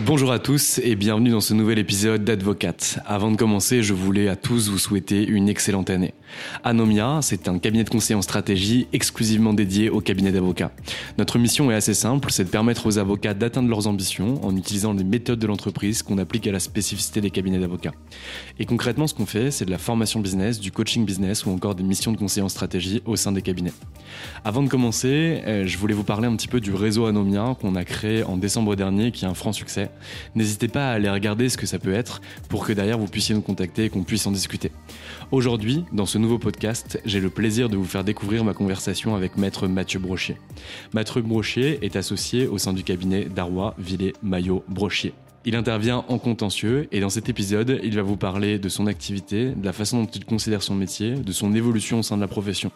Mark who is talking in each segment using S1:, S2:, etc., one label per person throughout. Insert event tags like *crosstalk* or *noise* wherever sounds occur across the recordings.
S1: Bonjour à tous et bienvenue dans ce nouvel épisode d'Advocate. Avant de commencer, je voulais à tous vous souhaiter une excellente année. Anomia, c'est un cabinet de conseil en stratégie exclusivement dédié au cabinet d'avocats. Notre mission est assez simple, c'est de permettre aux avocats d'atteindre leurs ambitions en utilisant les méthodes de l'entreprise qu'on applique à la spécificité des cabinets d'avocats. Et concrètement, ce qu'on fait, c'est de la formation business, du coaching business ou encore des missions de conseil en stratégie au sein des cabinets. Avant de commencer, euh, je voulais vous parler un petit peu du réseau Anomia qu'on a créé en décembre dernier qui est un franc succès. N'hésitez pas à aller regarder ce que ça peut être pour que derrière vous puissiez nous contacter et qu'on puisse en discuter. Aujourd'hui, dans ce nouveau podcast, j'ai le plaisir de vous faire découvrir ma conversation avec maître Mathieu Brochier. Maître Brochier est associé au sein du cabinet Darrois, Villet, Maillot, Brochier. Il intervient en contentieux et dans cet épisode, il va vous parler de son activité, de la façon dont il considère son métier, de son évolution au sein de la profession.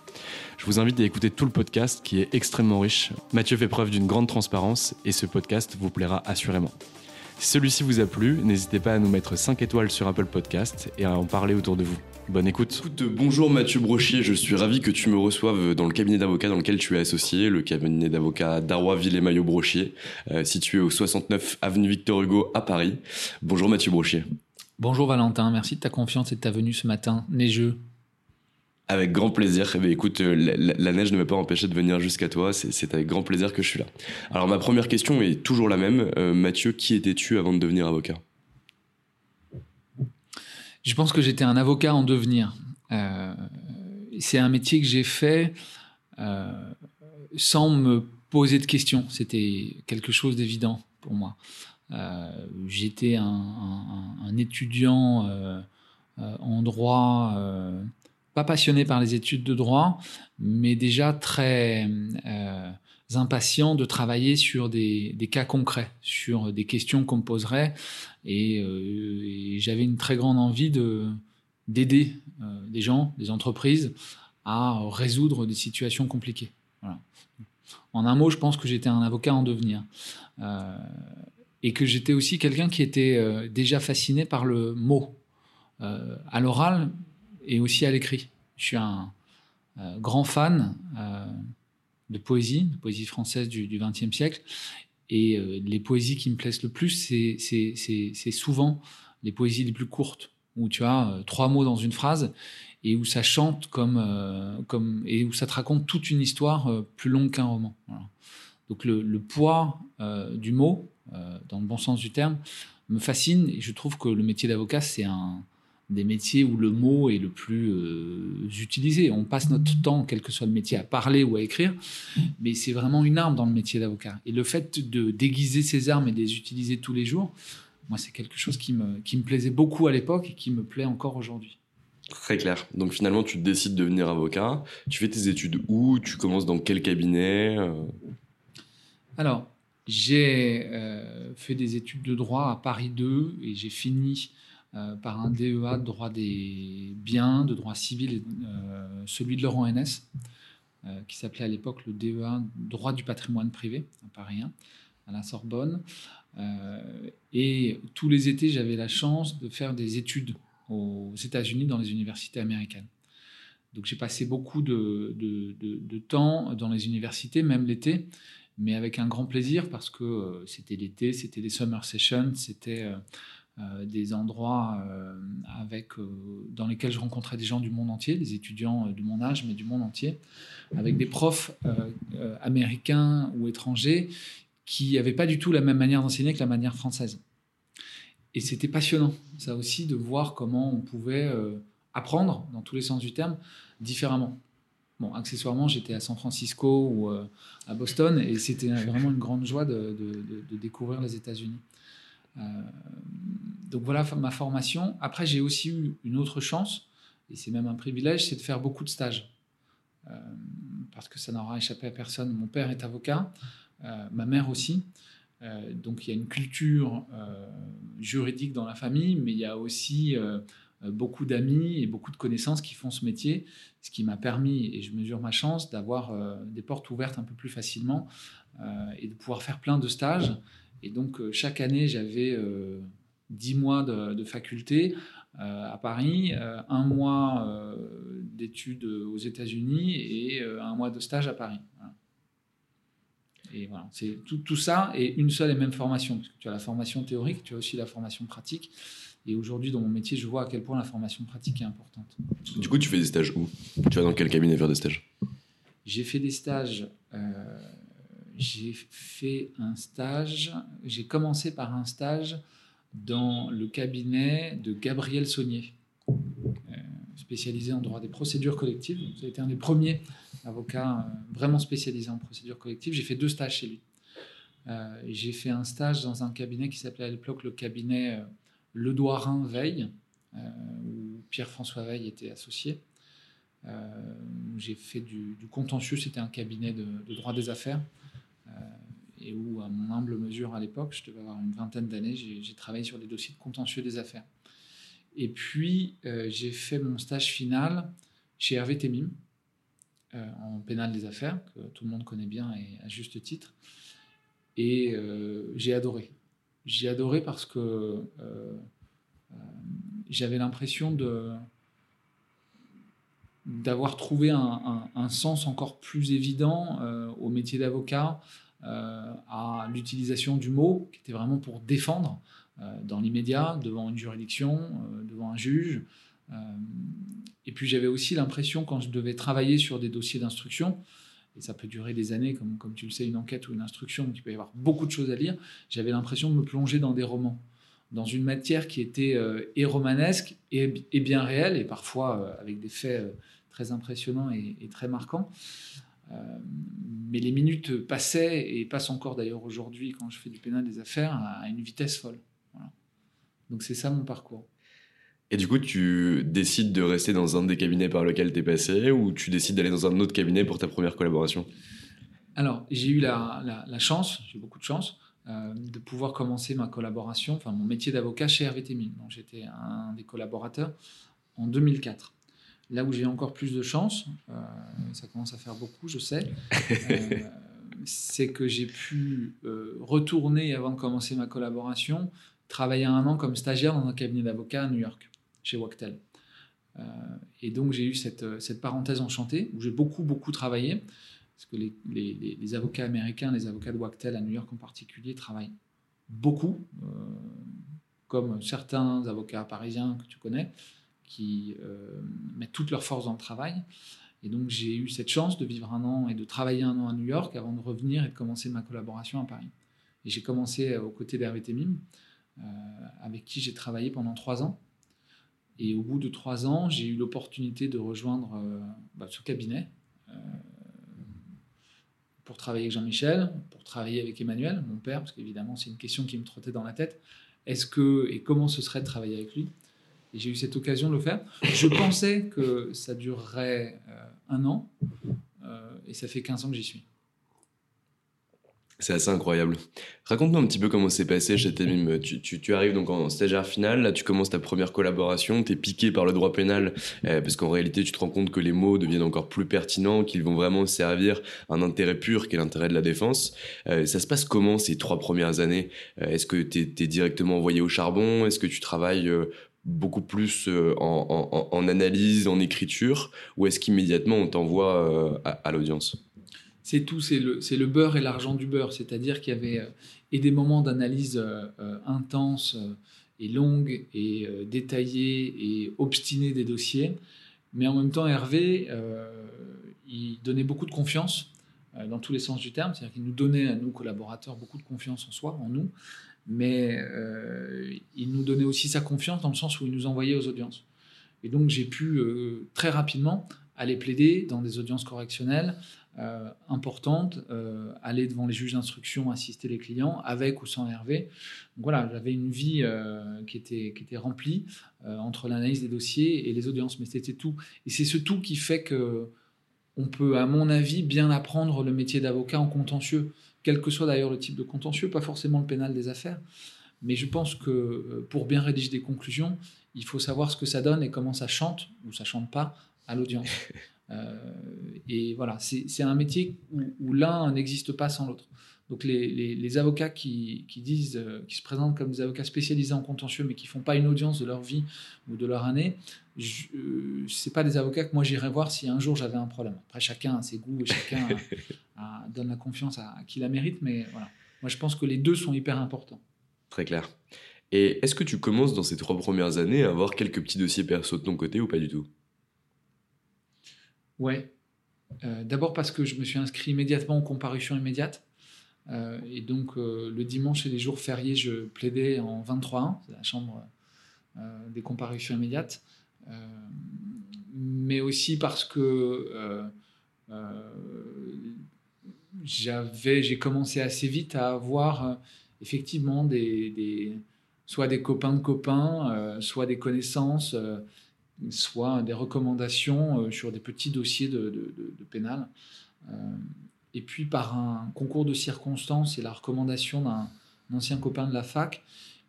S1: Je vous invite à écouter tout le podcast qui est extrêmement riche. Mathieu fait preuve d'une grande transparence et ce podcast vous plaira assurément. Si celui-ci vous a plu, n'hésitez pas à nous mettre 5 étoiles sur Apple Podcast et à en parler autour de vous. Bonne écoute. bonjour Mathieu Brochier, je suis ravi que tu me reçoives dans le cabinet d'avocats dans lequel tu es associé, le cabinet d'avocats Darrois et Maillot Brochier, euh, situé au 69 avenue Victor Hugo à Paris. Bonjour Mathieu Brochier.
S2: Bonjour Valentin, merci de ta confiance et de ta venue ce matin neigeux.
S1: Avec grand plaisir. Eh bien, écoute, euh, la, neige ne m'a pas empêché de venir jusqu'à toi. C'est avec grand plaisir que je suis là. Alors, ma première question est toujours la même. Euh, Mathieu, qui étais-tu avant de devenir avocat?
S2: Je pense que j'étais un avocat en devenir. Euh, c'est un métier que j'ai fait sans me poser de questions. C'était quelque chose d'évident pour moi. j'étais un, étudiant en droit pas passionné par les études de droit, mais déjà très euh, impatient de travailler sur des, cas concrets, sur des questions qu'on me poserait. Et, euh, j'avais une très grande envie d'aider euh, des gens, des entreprises à résoudre des situations compliquées. En un mot, je pense que j'étais un avocat en devenir. et que j'étais aussi quelqu'un qui était déjà fasciné par le mot. à l'oral, et aussi à l'écrit. Je suis un euh, grand fan euh, de poésie, de poésie française du XXe siècle. Et euh, les poésies qui me plaisent le plus, c'est souvent les poésies les plus courtes, où tu as trois mots dans une phrase et où ça chante comme, comme et où ça te raconte toute une histoire plus longue qu'un roman. Donc le poids du mot, dans le bon sens du terme, me fascine et je trouve que le métier d'avocat, c'est un, des métiers où le mot est le plus euh, utilisé. On passe notre temps, quel que soit le métier, à parler ou à écrire, mais c'est vraiment une arme dans le métier d'avocat. Et le fait de déguiser ces armes et de les utiliser tous les jours, moi, c'est quelque chose qui me, qui me plaisait beaucoup à l'époque et qui me plaît encore aujourd'hui.
S1: Très clair. Donc finalement, tu décides de devenir avocat. Tu fais tes études où? Tu commences dans quel cabinet euh?
S2: Alors, j'ai euh, fait des études de droit à Paris 2 et j'ai fini par un DEA de droit des biens, de droit civil, euh, celui de Laurent NS, qui s'appelait à l'époque le DEA, droit du patrimoine privé, à Paris 1, à la Sorbonne. et tous les étés, j'avais la chance de faire des études aux États-Unis dans les universités américaines. Donc j'ai passé beaucoup de, de, temps dans les universités, même l'été, mais avec un grand plaisir parce que euh, c'était l'été, c'était des summer sessions, c'était euh, euh, des endroits avec, dans lesquels je rencontrais des gens du monde entier, des étudiants de mon âge, mais du monde entier, avec des profs américains ou étrangers qui n'avaient pas du tout la même manière d'enseigner que la manière française. Et c'était passionnant, ça aussi, de voir comment on pouvait apprendre, dans tous les sens du terme, différemment. Bon, accessoirement, j'étais à San Francisco ou euh, à Boston et c'était vraiment une grande joie de, découvrir les États-Unis. Euh, donc voilà ma formation. Après, j'ai aussi eu une autre chance, et c'est même un privilège, c'est de faire beaucoup de stages. Euh, parce que ça n'aura échappé à personne. Mon père est avocat, ma mère aussi. donc il y a une culture juridique dans la famille, mais il y a aussi euh, beaucoup d'amis et beaucoup de connaissances qui font ce métier, ce qui m'a permis, et je mesure ma chance, d'avoir euh, des portes ouvertes un peu plus facilement euh, et de pouvoir faire plein de stages. Et donc, chaque année, j'avais 10 mois de, faculté à Paris, un mois d'études aux États-Unis et un mois de stage à Paris. Et voilà, c'est tout, tout, ça et une seule et même formation. Parce que tu as la formation théorique, tu as aussi la formation pratique. Et aujourd'hui, dans mon métier, je vois à quel point la formation pratique est importante.
S3: Du coup, tu fais des stages où? Tu vas dans quel cabinet faire des stages?
S2: J'ai fait des stages. Euh, j'ai fait un stage. J'ai commencé par un stage dans le cabinet de Gabriel Saunier, euh, spécialisé en droit des procédures collectives. Vous avez été un des premiers avocats euh, vraiment spécialisés en procédures collectives. J'ai fait deux stages chez lui. j'ai fait un stage dans un cabinet qui s'appelait à l'époque le cabinet le Douarin Veille, euh, où Pierre-François Veille était associé. Euh, j'ai fait du, contentieux, c'était un cabinet de, droit des affaires euh, et où, à mon humble mesure à l'époque, je devais avoir une vingtaine d'années, j'ai travaillé sur des dossiers de contentieux des affaires. Et puis, j'ai fait mon stage final chez Hervé Temim, en pénal des affaires, que tout le monde connaît bien et à juste titre. Et j'ai adoré. J'ai adoré parce que euh, euh, j'avais l'impression de d'avoir trouvé un, sens encore plus évident euh, au métier d'avocat, à l'utilisation du mot, qui était vraiment pour défendre dans l'immédiat, devant une juridiction, devant un juge. et puis j'avais aussi l'impression, quand je devais travailler sur des dossiers d'instruction, et ça peut durer des années, comme, comme tu le sais, une enquête ou une instruction, donc il peut y avoir beaucoup de choses à lire, j'avais l'impression de me plonger dans des romans, dans une matière qui était euh, et romanesque et, bien réelle, et parfois euh, avec des faits euh, très impressionnants et, très marquants. mais les minutes passaient, et passent encore d'ailleurs aujourd'hui quand je fais du pénal des affaires, à, une vitesse folle. Donc c'est ça mon parcours.
S3: Et du coup, tu décides de rester dans un des cabinets par lequel tu es passé ou tu décides d'aller dans un autre cabinet pour ta première collaboration?
S2: Alors, j'ai eu la, chance, j'ai beaucoup de chance, euh, de pouvoir commencer ma collaboration, enfin mon métier d'avocat chez Donc, j'étais un des collaborateurs en 2004. Là où j'ai encore plus de chance, euh, ça commence à faire beaucoup, je sais, *laughs* euh, c'est que j'ai pu retourner avant de commencer ma collaboration, travailler un an comme stagiaire dans un cabinet d'avocat à New York chez Wachtel. Euh, et donc j'ai eu cette, euh, cette, parenthèse enchantée où j'ai beaucoup, beaucoup travaillé, parce que les, les, les, avocats américains, les avocats de Wachtel à New York en particulier, travaillent beaucoup, euh, comme certains avocats parisiens que tu connais, qui mettent toute leur force dans le travail. Et donc j'ai eu cette chance de vivre un an et de travailler un an à New York avant de revenir et de commencer ma collaboration à Paris. Et j'ai commencé aux côtés d'Hervé Temim, avec qui j'ai travaillé pendant trois ans. Et au bout de trois ans, j'ai eu l'opportunité de rejoindre euh, bah, ce cabinet euh, pour travailler avec Jean-Michel, pour travailler avec Emmanuel, mon père, parce qu'évidemment, c'est une question qui me trottait dans la tête. Est-ce que et comment ce serait de travailler avec lui? J'ai eu cette occasion de le faire. Je pensais que ça durerait euh, un an, et ça fait 15 ans que j'y suis.
S3: C'est assez incroyable. Raconte-nous un petit peu comment c'est passé chez Temim. Tu, arrives donc en stagiaire final, là tu commences ta première collaboration, tu es piqué par le droit pénal, euh, parce qu'en réalité tu te rends compte que les mots deviennent encore plus pertinents, qu'ils vont vraiment servir un intérêt pur qui est l'intérêt de la défense. Euh, ça se passe comment ces trois premières années? Euh, Est-ce que tu es, directement envoyé au charbon? Est-ce que tu travailles beaucoup plus en, en, analyse, en écriture, ou est-ce qu'immédiatement on t'envoie à l'audience?
S2: C'est tout, c'est le, beurre et l'argent du beurre. C'est-à-dire qu'il y avait euh, et des moments d'analyse euh, euh, intenses et longues et détaillées et obstinées des dossiers. Mais en même temps, Hervé, il donnait beaucoup de confiance dans tous les sens du terme. C'est-à-dire qu'il nous donnait à nous, collaborateurs, beaucoup de confiance en soi, en nous. Mais il nous donnait aussi sa confiance dans le sens où il nous envoyait aux audiences. Et donc, j'ai pu très rapidement aller plaider dans des audiences correctionnelles, euh, importante, euh, aller devant les juges d'instruction, assister les clients, avec ou sans Hervé. Donc voilà, j'avais une vie euh, qui, était, qui était remplie entre l'analyse des dossiers et les audiences, mais c'était tout. Et c'est ce tout qui fait que on peut, à mon avis, bien apprendre le métier d'avocat en contentieux, quel que soit d'ailleurs le type de contentieux, pas forcément le pénal des affaires. Mais je pense que pour bien rédiger des conclusions, il faut savoir ce que ça donne et comment ça chante, ou ça chante pas, à l'audience. *laughs* Euh, et voilà, c'est un métier où, l'un n'existe pas sans l'autre. Donc les, avocats qui, disent, euh, qui se présentent comme des avocats spécialisés en contentieux, mais qui font pas une audience de leur vie ou de leur année, ce euh, c'est pas des avocats que moi j'irais voir si un jour j'avais un problème. Après chacun a ses goûts et chacun *laughs* donne la confiance à, qui la mérite, mais voilà. Moi je pense que les deux sont hyper importants.
S3: Très clair. Et est-ce que tu commences dans ces trois premières années à avoir quelques petits dossiers perso de ton côté ou pas du tout?
S2: Ouais. Euh, d'abord parce que je me suis inscrit immédiatement aux comparutions immédiates. Euh, et donc, euh, le dimanche et les jours fériés, je plaidais en 23-1, c'est la chambre des comparutions immédiates. mais aussi parce que j'avais, j'ai commencé assez vite à avoir effectivement des, soit des copains de copains, soit des connaissances soit des recommandations euh, sur des petits dossiers de, pénal. Euh, et puis par un concours de circonstances et la recommandation d'un ancien copain de la fac,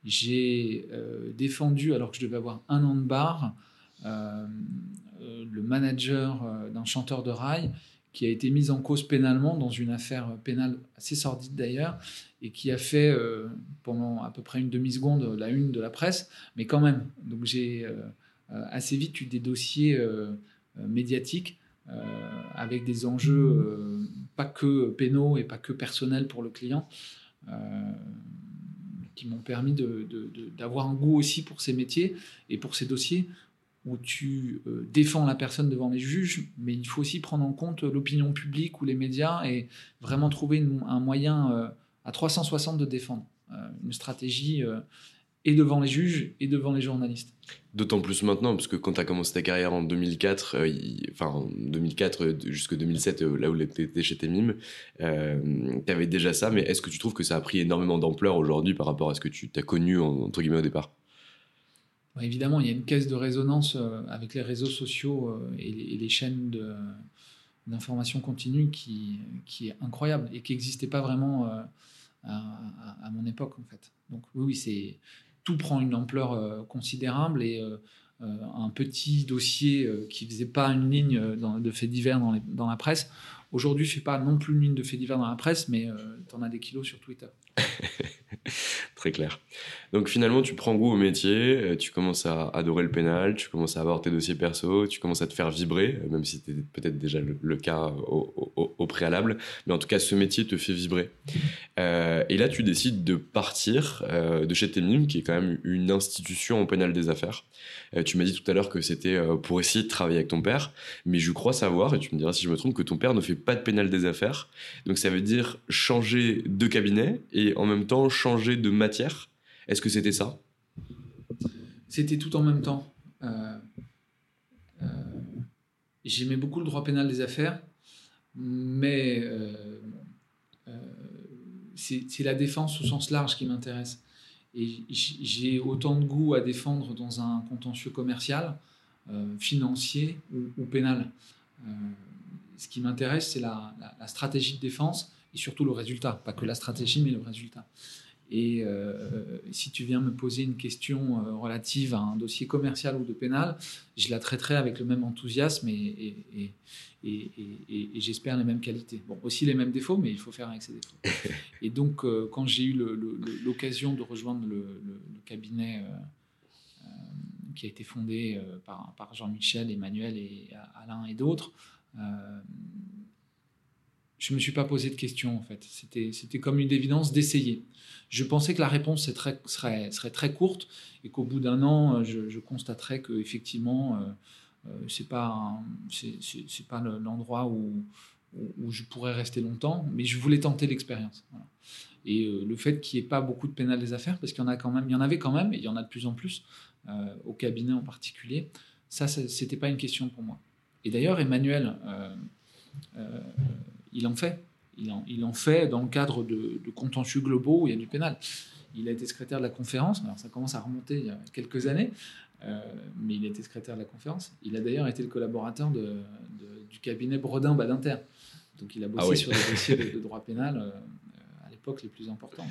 S2: j'ai euh, défendu, alors que je devais avoir un an de bar, le manager d'un chanteur de rail qui a été mis en cause pénalement dans une affaire pénale assez sordide d'ailleurs, et qui a fait pendant à peu près une demi-seconde la une de la presse, mais quand même. Donc j'ai euh, assez vite eu des dossiers euh, euh, médiatiques avec des enjeux pas que pénaux et pas que personnels pour le client qui m'ont permis d'avoir un goût aussi pour ces métiers et pour ces dossiers où tu défends la personne devant les juges, mais il faut aussi prendre en compte l'opinion publique ou les médias et vraiment trouver un moyen à 360 de défendre, une stratégie et devant les juges et devant les journalistes.
S3: D'autant plus maintenant, parce que quand tu as commencé ta carrière en 2004, euh, enfin 2004 euh, jusqu'à 2007, euh, là où tu étais chez Temim, tu avais déjà ça, mais est-ce que tu trouves que ça a pris énormément d'ampleur aujourd'hui par rapport à ce que tu as connu entre guillemets au départ?
S2: Évidemment, il y a une caisse de résonance avec les réseaux sociaux et les, chaînes d'information continue qui, qui, est incroyable et qui n'existait pas vraiment à, à, mon époque en fait. Donc oui, oui c'est tout prend une ampleur euh, considérable et euh, euh, un petit dossier qui faisait pas une ligne de faits divers dans, la presse, aujourd'hui fait pas non plus une ligne de faits divers dans la presse, mais tu en as des kilos sur Twitter. *laughs*
S3: Très clair. Donc finalement, tu prends goût au métier, euh, tu commences à adorer le pénal, tu commences à avoir tes dossiers perso, tu commences à te faire vibrer, euh, même si c'était peut-être déjà le, cas au, préalable. Mais en tout cas, ce métier te fait vibrer. Euh, et là, tu décides de partir de chez Temim, qui est quand même une institution en pénal des affaires. tu m'as dit tout à l'heure que c'était pour essayer de travailler avec ton père, mais je crois savoir, et tu me diras si je me trompe, que ton père ne fait pas de pénal des affaires. Donc ça veut dire changer de cabinet et en même temps changer de Est-ce que c'était ça?
S2: C'était tout en même temps. Euh, euh, j'aimais beaucoup le droit pénal des affaires, mais euh, c'est la défense au sens large qui m'intéresse. Et j'ai autant de goût à défendre dans un contentieux commercial, financier ou, pénal. ce qui m'intéresse, c'est la, stratégie de défense et surtout le résultat, pas que la stratégie, mais le résultat. Et si tu viens me poser une question relative à un dossier commercial ou de pénal, je la traiterai avec le même enthousiasme et, et, j'espère les mêmes qualités. Bon, aussi les mêmes défauts, mais il faut faire avec ces défauts. *laughs* et donc, euh, quand j'ai eu l'occasion de rejoindre le, cabinet euh, euh, qui a été fondé par, par Jean-Michel, Emmanuel et Alain et d'autres, je ne me suis pas posé de questions en fait. C'était comme une évidence d'essayer. Je pensais que la réponse serait, serait, très courte et qu'au bout d'un an, je, je constaterais qu'effectivement, euh, c'est pas pas l'endroit où, où, je pourrais rester longtemps, mais je voulais tenter l'expérience. Et euh, le fait qu'il n'y ait pas beaucoup de pénal des affaires, parce qu'il y en y en avait quand même, et il y en a de plus en plus euh, au cabinet en particulier. Ça, c'était pas une question pour moi. Et d'ailleurs, Emmanuel, il en fait. Il en, il en, fait dans le cadre de, de, contentieux globaux où il y a du pénal. Il a été secrétaire de la conférence, alors ça commence à remonter il y a quelques années, euh, mais il était secrétaire de la conférence. Il a d'ailleurs été le collaborateur de, du cabinet Brodin-Badinter. Donc il a bossé ah sur des dossiers de, droit pénal euh, à l'époque les plus importants.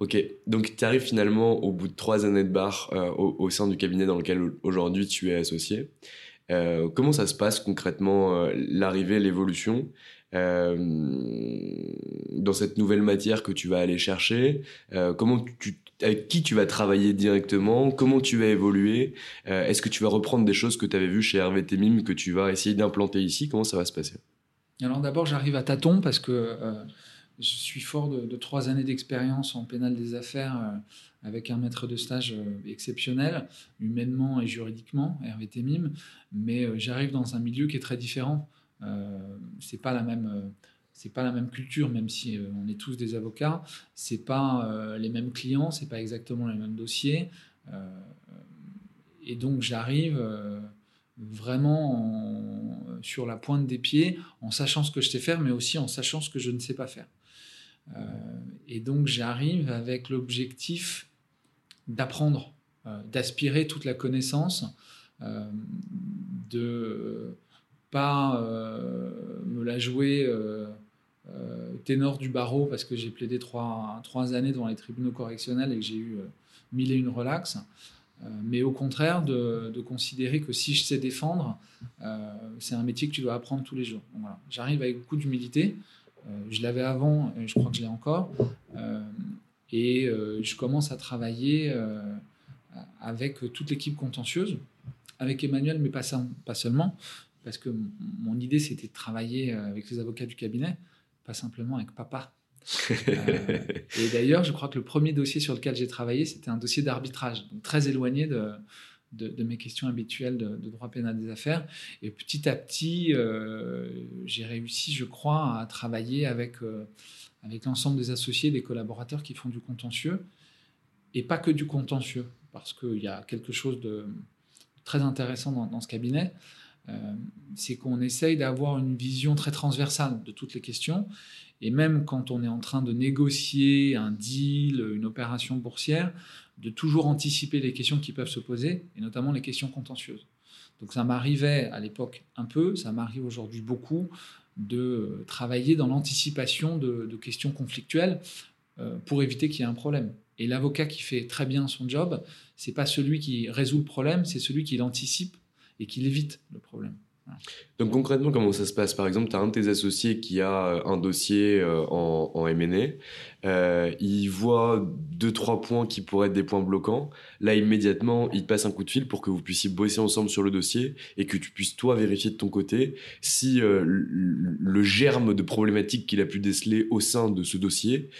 S3: Ok, donc tu arrives finalement au bout de trois années de barre euh, au, sein du cabinet dans lequel aujourd'hui tu es associé. comment ça se passe concrètement l'arrivée, l'évolution? Dans cette nouvelle matière que tu vas aller chercher tu avec qui tu vas travailler directement, comment tu vas évoluer, euh, est-ce que tu vas reprendre des choses que tu avais vues chez Hervé Temim que tu vas essayer d'implanter ici, comment ça va se passer?
S2: Alors d'abord j'arrive à tâtons parce que euh, je suis fort de, trois années d'expérience en pénal des affaires euh, avec un maître de stage exceptionnel, humainement et juridiquement, Hervé Temim, mais j'arrive dans un milieu qui est très différent. C'est pas la même c'est pas la même culture, même si euh, on est tous des avocats. C'est pas euh, les mêmes clients, c'est pas exactement les mêmes dossiers. Euh, et donc j'arrive vraiment sur la pointe des pieds, en sachant ce que je sais faire, mais aussi en sachant ce que je ne sais pas faire. et donc j'arrive avec l'objectif d'apprendre, d'aspirer toute la connaissance, de pas me la jouer euh, ténor du barreau parce que j'ai plaidé trois, trois années devant les tribunaux correctionnels et que j'ai eu euh, mille et une relax. Euh, mais au contraire, de, considérer que si je sais défendre, c'est un métier que tu dois apprendre tous les jours. J'arrive avec beaucoup d'humilité. je l'avais avant, et je crois que je l'ai encore. et je commence à travailler avec toute l'équipe contentieuse, avec Emmanuel, mais pas seulement, parce que mon idée, c'était de travailler avec les avocats du cabinet pas simplement avec papa. Euh, *laughs* et d'ailleurs, je crois que le premier dossier sur lequel j'ai travaillé, c'était un dossier d'arbitrage, donc très éloigné de, de, mes questions habituelles de, droit pénal des affaires. Et petit à petit, euh, j'ai réussi, je crois, à travailler avec, euh, avec l'ensemble des associés, des collaborateurs qui font du contentieux, et pas que du contentieux, parce qu'il y a quelque chose de très intéressant dans, dans ce cabinet. Euh, c'est qu'on essaye d'avoir une vision très transversale de toutes les questions. Et même quand on est en train de négocier un deal, une opération boursière, de toujours anticiper les questions qui peuvent se poser, et notamment les questions contentieuses. Donc ça m'arrivait à l'époque un peu, ça m'arrive aujourd'hui beaucoup, de travailler dans l'anticipation de, questions conflictuelles euh, pour éviter qu'il y ait un problème. Et l'avocat qui fait très bien son job, c'est pas celui qui résout le problème, c'est celui qui l'anticipe et qu'il évite le problème.
S3: Donc concrètement, comment ça se passe? Par exemple, tu as un de tes associés qui a euh, un dossier euh, en, en M&A, euh, il voit deux, trois points qui pourraient être des points bloquants. Là, immédiatement, il te passe un coup de fil pour que vous puissiez bosser ensemble sur le dossier et que tu puisses, toi, vérifier de ton côté si le germe de problématique qu'il a pu déceler au sein de ce dossier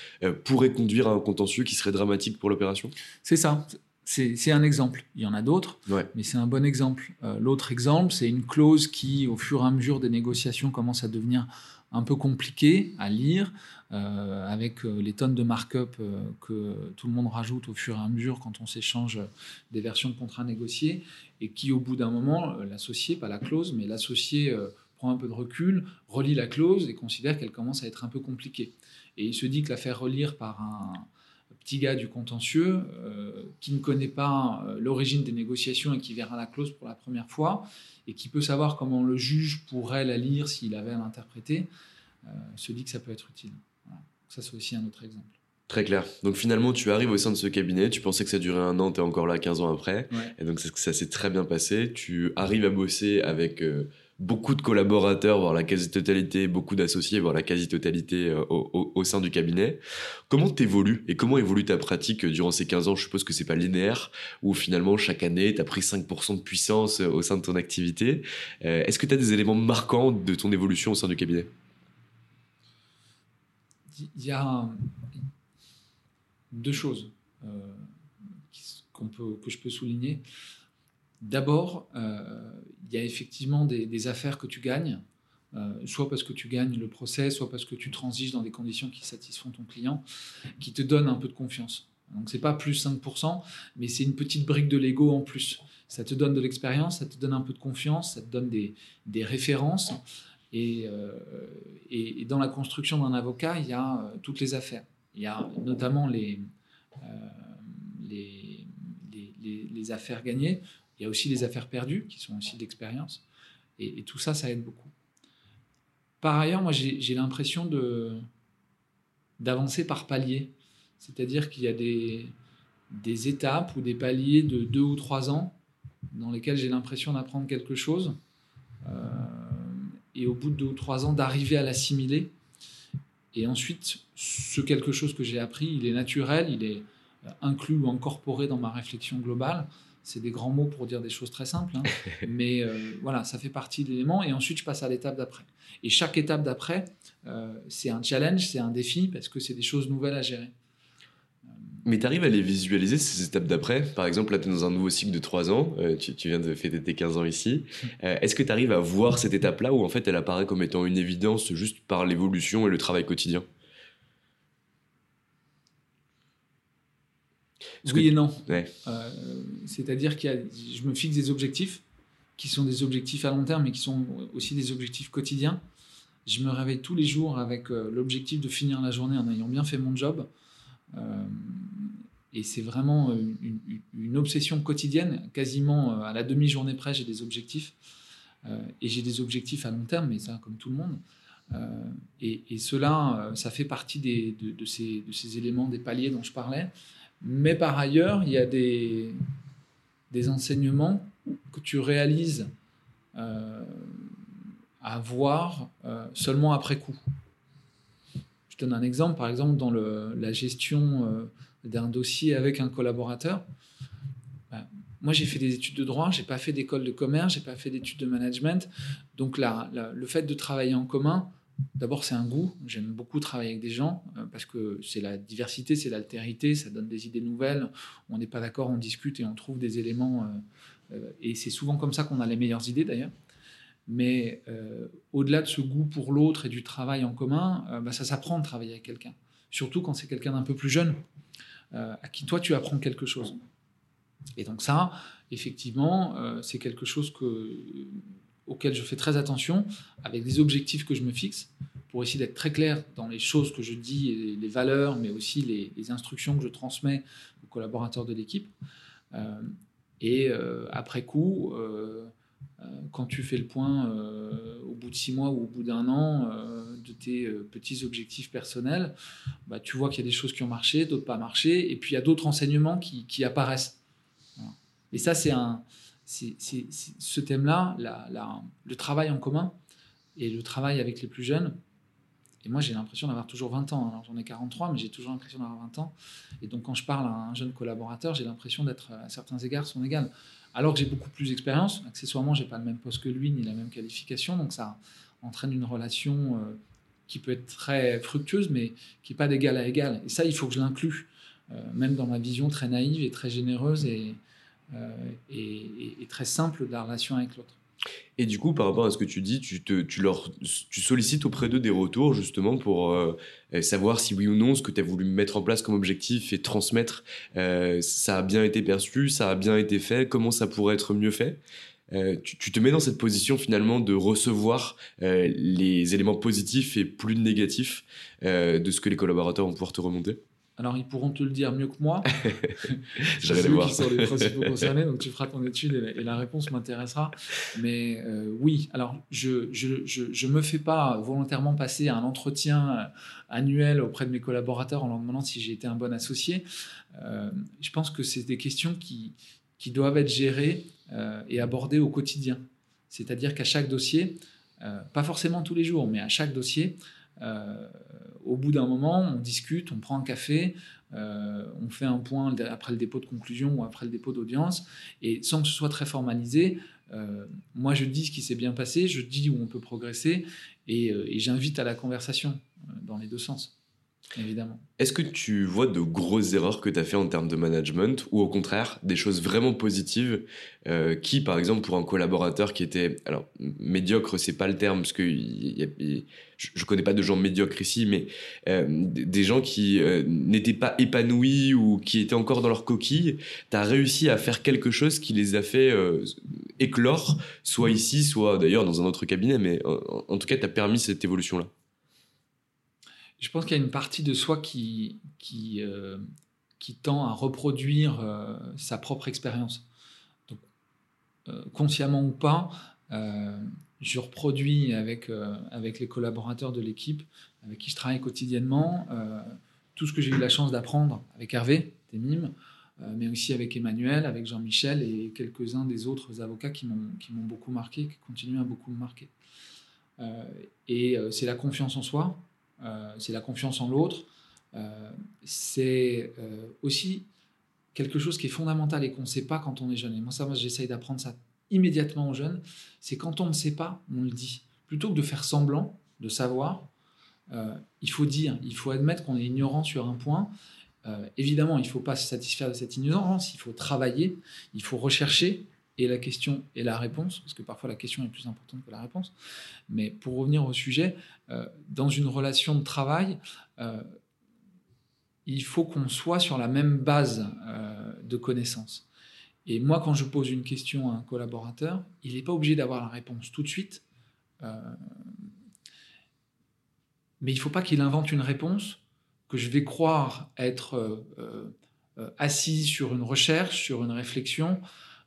S3: pourrait conduire à un contentieux qui serait dramatique pour l'opération?
S2: C'est ça. C'est un exemple. Il y en a d'autres, mais c'est un bon exemple. Euh, l'autre exemple, c'est une clause qui, au fur et à mesure des négociations, commence à devenir un peu compliquée à lire, euh, avec euh, les tonnes de markup que tout le monde rajoute au fur et à mesure quand on s'échange des versions de contrats négociés, et qui, au bout d'un moment, l'associé, pas la clause, mais l'associé prend un peu de recul, relit la clause et considère qu'elle commence à être un peu compliquée. Et il se dit que la faire relire par un petit gars du contentieux euh, qui ne connaît pas euh, l'origine des négociations et qui verra la clause pour la première fois et qui peut savoir comment le juge pourrait la lire s'il avait à l'interpréter, euh, se dit que ça peut être utile. Ça, c'est aussi un autre exemple.
S3: Très clair. Donc finalement, tu arrives au sein de ce cabinet, tu pensais que ça durait un an, tu es encore là 15 ans après. Et donc ça, ça s'est très bien passé. Tu arrives à bosser avec beaucoup de collaborateurs, voire la quasi-totalité, beaucoup d'associés, voire la quasi-totalité euh, au, sein du cabinet. Comment t'évolues et comment évolue ta pratique euh, durant ces 15 ans? Je suppose que c'est pas linéaire, où finalement chaque année, tu as pris 5% de puissance au sein de ton activité. Est-ce que tu as des éléments marquants de ton évolution au sein du cabinet?
S2: Il y a deux choses euh, que je peux souligner. D'abord, euh, il y a effectivement des, affaires que tu gagnes, euh, soit parce que tu gagnes le procès, soit parce que tu transiges dans des conditions qui satisfont ton client, qui te donnent un peu de confiance. Donc c'est pas plus 5%, mais c'est une petite brique de Lego en plus. Ça te donne de l'expérience, ça te donne un peu de confiance, ça te donne des, références. Et, et, dans la construction d'un avocat, il y a toutes les affaires. Il y a notamment les, euh, les, les, affaires gagnées. Il y a aussi les affaires perdues, qui sont aussi d'expérience. Et, tout ça, ça aide beaucoup. Par ailleurs, moi, j'ai l'impression d'avancer par paliers. C'est-à-dire qu'il y a des, des étapes ou des paliers de deux ou trois ans dans lesquels j'ai l'impression d'apprendre quelque chose. Euh, et au bout de deux ou trois ans, d'arriver à l'assimiler et ensuite, ce quelque chose que j'ai appris, il est naturel, il est inclus ou incorporé dans ma réflexion globale. C'est des grands mots pour dire des choses très simples, hein. *laughs* mais euh, voilà, ça fait partie de l'élément. Et ensuite, je passe à l'étape d'après. Et chaque étape d'après, euh, c'est un challenge, c'est un défi, parce que c'est des choses nouvelles à gérer.
S3: Mais tu arrives à les visualiser, ces étapes d'après? Par exemple, là, tu es dans un nouveau cycle de 3 ans, euh, tu, viens de fêter tes 15 ans ici. *laughs* Euh, est-ce que tu arrives à voir cette étape-là ou en fait elle apparaît comme étant une évidence juste par l'évolution et le travail quotidien?
S2: Oui et non. Euh, c'est-à-dire que je me fixe des objectifs qui sont des objectifs à long terme mais qui sont aussi des objectifs quotidiens. Je me réveille tous les jours avec l'objectif de finir la journée en ayant bien fait mon job. Euh, et c'est vraiment une, obsession quotidienne, quasiment euh, à la demi-journée près, j'ai des objectifs. Euh, et j'ai des objectifs à long terme, mais ça, comme tout le monde. et, cela, ça fait partie des, de, ces, de, ces, éléments, des paliers dont je parlais. Mais par ailleurs, il y a des, des enseignements que tu réalises à voir seulement après coup. Je donne un exemple, par exemple, dans la gestion euh, d'un dossier avec un collaborateur. Ben, moi, j'ai fait des études de droit, j'ai pas fait d'école de commerce, j'ai pas fait d'études de management. Donc, là, le fait de travailler en commun, d'abord, c'est un goût. J'aime beaucoup travailler avec des gens euh, parce que c'est la diversité, c'est l'altérité, ça donne des idées nouvelles. On n'est pas d'accord, on discute et on trouve des éléments. Euh, et c'est souvent comme ça qu'on a les meilleures idées, d'ailleurs. Mais euh, au-delà de ce goût pour l'autre et du travail en commun, euh, bah, ça s'apprend de travailler avec quelqu'un. Surtout quand c'est quelqu'un d'un peu plus jeune, euh, à qui toi tu apprends quelque chose. Et donc ça, effectivement, c'est quelque chose que, auquel je fais très attention, avec des objectifs que je me fixe, pour essayer d'être très clair dans les choses que je dis, les valeurs, mais aussi les, instructions que je transmets aux collaborateurs de l'équipe. et après coup, euh, quand tu fais le point euh, au bout de six mois ou au bout d'un an euh, de tes petits objectifs personnels, bah, tu vois qu'il y a des choses qui ont marché, d'autres pas marché, et puis il y a d'autres enseignements qui, apparaissent. Et ça, c'est un, ce thème-là, le travail en commun et le travail avec les plus jeunes. Et moi, j'ai l'impression d'avoir toujours 20 ans. Alors, j'en ai 43, mais j'ai toujours l'impression d'avoir 20 ans. Et donc, quand je parle à un jeune collaborateur, j'ai l'impression d'être, à certains égards, son égal alors que j'ai beaucoup plus d'expérience. Accessoirement, j'ai pas le même poste que lui, ni la même qualification, donc ça entraîne une relation euh, qui peut être très fructueuse, mais qui n'est pas d'égal à égal. Et ça, il faut que je l'inclue, euh, même dans ma vision très naïve et très généreuse et, euh, et très simple de la relation avec l'autre.
S3: Et du coup, par rapport à ce que tu dis, tu, leur, tu sollicites auprès d'eux des retours justement pour euh, savoir si oui ou non ce que tu as voulu mettre en place comme objectif et transmettre, euh, ça a bien été perçu, ça a bien été fait, comment ça pourrait être mieux fait? Euh, tu, tu, te mets dans cette position finalement de recevoir les éléments positifs et plus négatifs de ce que les collaborateurs vont pouvoir te remonter?
S2: Alors ils pourront te le dire mieux que moi. *laughs*
S3: J'allais les voir.
S2: qui sont les principaux *laughs* concernés, donc tu feras ton étude et la, et la réponse m'intéressera. Mais euh, oui, alors je je, je je me fais pas volontairement passer un entretien euh, annuel auprès de mes collaborateurs en leur demandant si j'ai été un bon associé. Euh, je pense que c'est des questions qui, qui doivent être gérées euh, et abordées au quotidien. C'est-à-dire qu'à chaque dossier, pas forcément tous les jours, mais à chaque dossier, au bout d'un moment, on discute, on prend un café, euh, on fait un point après le dépôt de conclusion ou après le dépôt d'audience, et sans que ce soit très formalisé, euh, moi je dis ce qui s'est bien passé, je dis où on peut progresser, et, euh, j'invite à la conversation euh, dans les deux sens, évidemment.
S3: Est-ce que tu vois de grosses erreurs que tu as fait en termes de management ou au contraire des choses vraiment positives euh, qui, par exemple, pour un collaborateur qui était. Alors, médiocre, c'est pas le terme parce que y je, connais pas de gens médiocres ici, mais euh, des gens qui euh, n'étaient pas épanouis ou qui étaient encore dans leur coquille, tu as réussi à faire quelque chose qui les a fait éclore, soit ici, soit d'ailleurs dans un autre cabinet, mais en, en tout cas, tu as permis cette évolution-là.
S2: Je pense qu'il y a une partie de soi qui, euh, tend à reproduire euh, sa propre expérience. Euh, consciemment ou pas, je reproduis avec, les collaborateurs de l'équipe avec qui je travaille quotidiennement tout ce que j'ai eu la chance d'apprendre avec Hervé, des mais aussi avec Emmanuel, avec Jean-Michel et quelques-uns des autres avocats qui m'ont beaucoup marqué, qui continuent à beaucoup me marquer. Et c'est la confiance en soi, c'est la confiance en l'autre, euh, c'est euh, aussi quelque chose qui est fondamental et qu'on ne sait pas quand on est jeune. Et moi, ça, moi, j'essaye d'apprendre ça immédiatement aux jeunes. C'est quand on ne sait pas, on le dit. Plutôt que de faire semblant de savoir, euh, il faut dire, il faut admettre qu'on est ignorant sur un point. Euh, évidemment, il ne faut pas se satisfaire de cette ignorance, il faut travailler, il faut rechercher, et la question et la réponse, parce que parfois la question est plus importante que la réponse. Mais pour revenir au sujet, euh, dans une relation de travail, euh, il faut qu'on soit sur la même base euh, de connaissances. Et moi, quand je pose une question à un collaborateur, il n'est pas obligé d'avoir la réponse tout de suite. Mais il ne faut pas qu'il invente une réponse que je vais croire être euh, euh, euh, assis sur une recherche, sur une réflexion.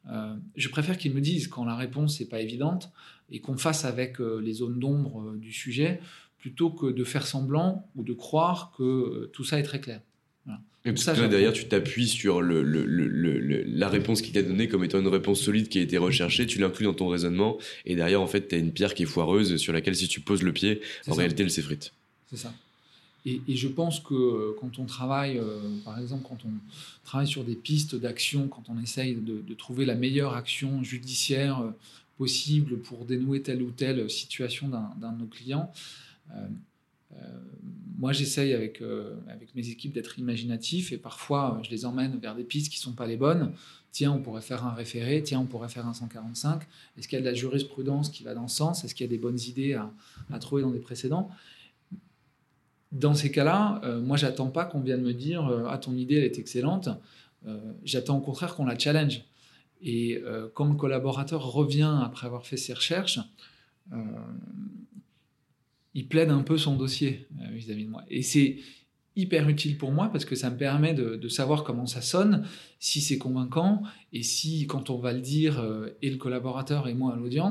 S2: Euh, je préfère qu'il me dise quand la réponse n'est pas évidente et qu'on fasse avec euh, les zones d'ombre euh, du sujet plutôt que de faire semblant ou de croire que tout ça est très clair.
S3: Et
S2: Donc
S3: parce
S2: ça,
S3: toi, derrière, tu t'appuies sur le, le- le- le- le- la réponse qui t'a donnée comme étant une réponse solide qui a été recherchée, tu l'inclus dans ton raisonnement, et derrière, en fait, tu as une pierre qui est foireuse sur laquelle, si tu poses le pied, en
S2: ça.
S3: réalité, elle s'effrite.
S2: C'est ça. Et, je pense que euh, quand on travaille, euh, par exemple, quand on travaille sur des pistes d'action, quand on essaye de, trouver la meilleure action judiciaire euh, possible pour dénouer telle ou telle situation d'un de nos clients, moi j'essaye avec, avec mes équipes d'être imaginatif et parfois je les emmène vers des pistes qui ne sont pas les bonnes. Tiens, on pourrait faire un référé, tiens, on pourrait faire un 145. Est-ce qu'il y a de la jurisprudence qui va dans ce sens? Est-ce qu'il y a des bonnes idées à trouver dans des précédents? Dans ces cas-là, euh, moi, j'attends pas qu'on vienne me dire euh, Ah, ton idée, elle est excellente. Euh, j'attends au contraire qu'on la challenge. Et quand le collaborateur revient après avoir fait ses recherches, il plaide un peu son dossier vis-à-vis de moi. Et c'est hyper utile pour moi parce que ça me permet de, de savoir comment ça sonne, si c'est convaincant, et si, quand on va le dire, et le collaborateur et moi à l'audience,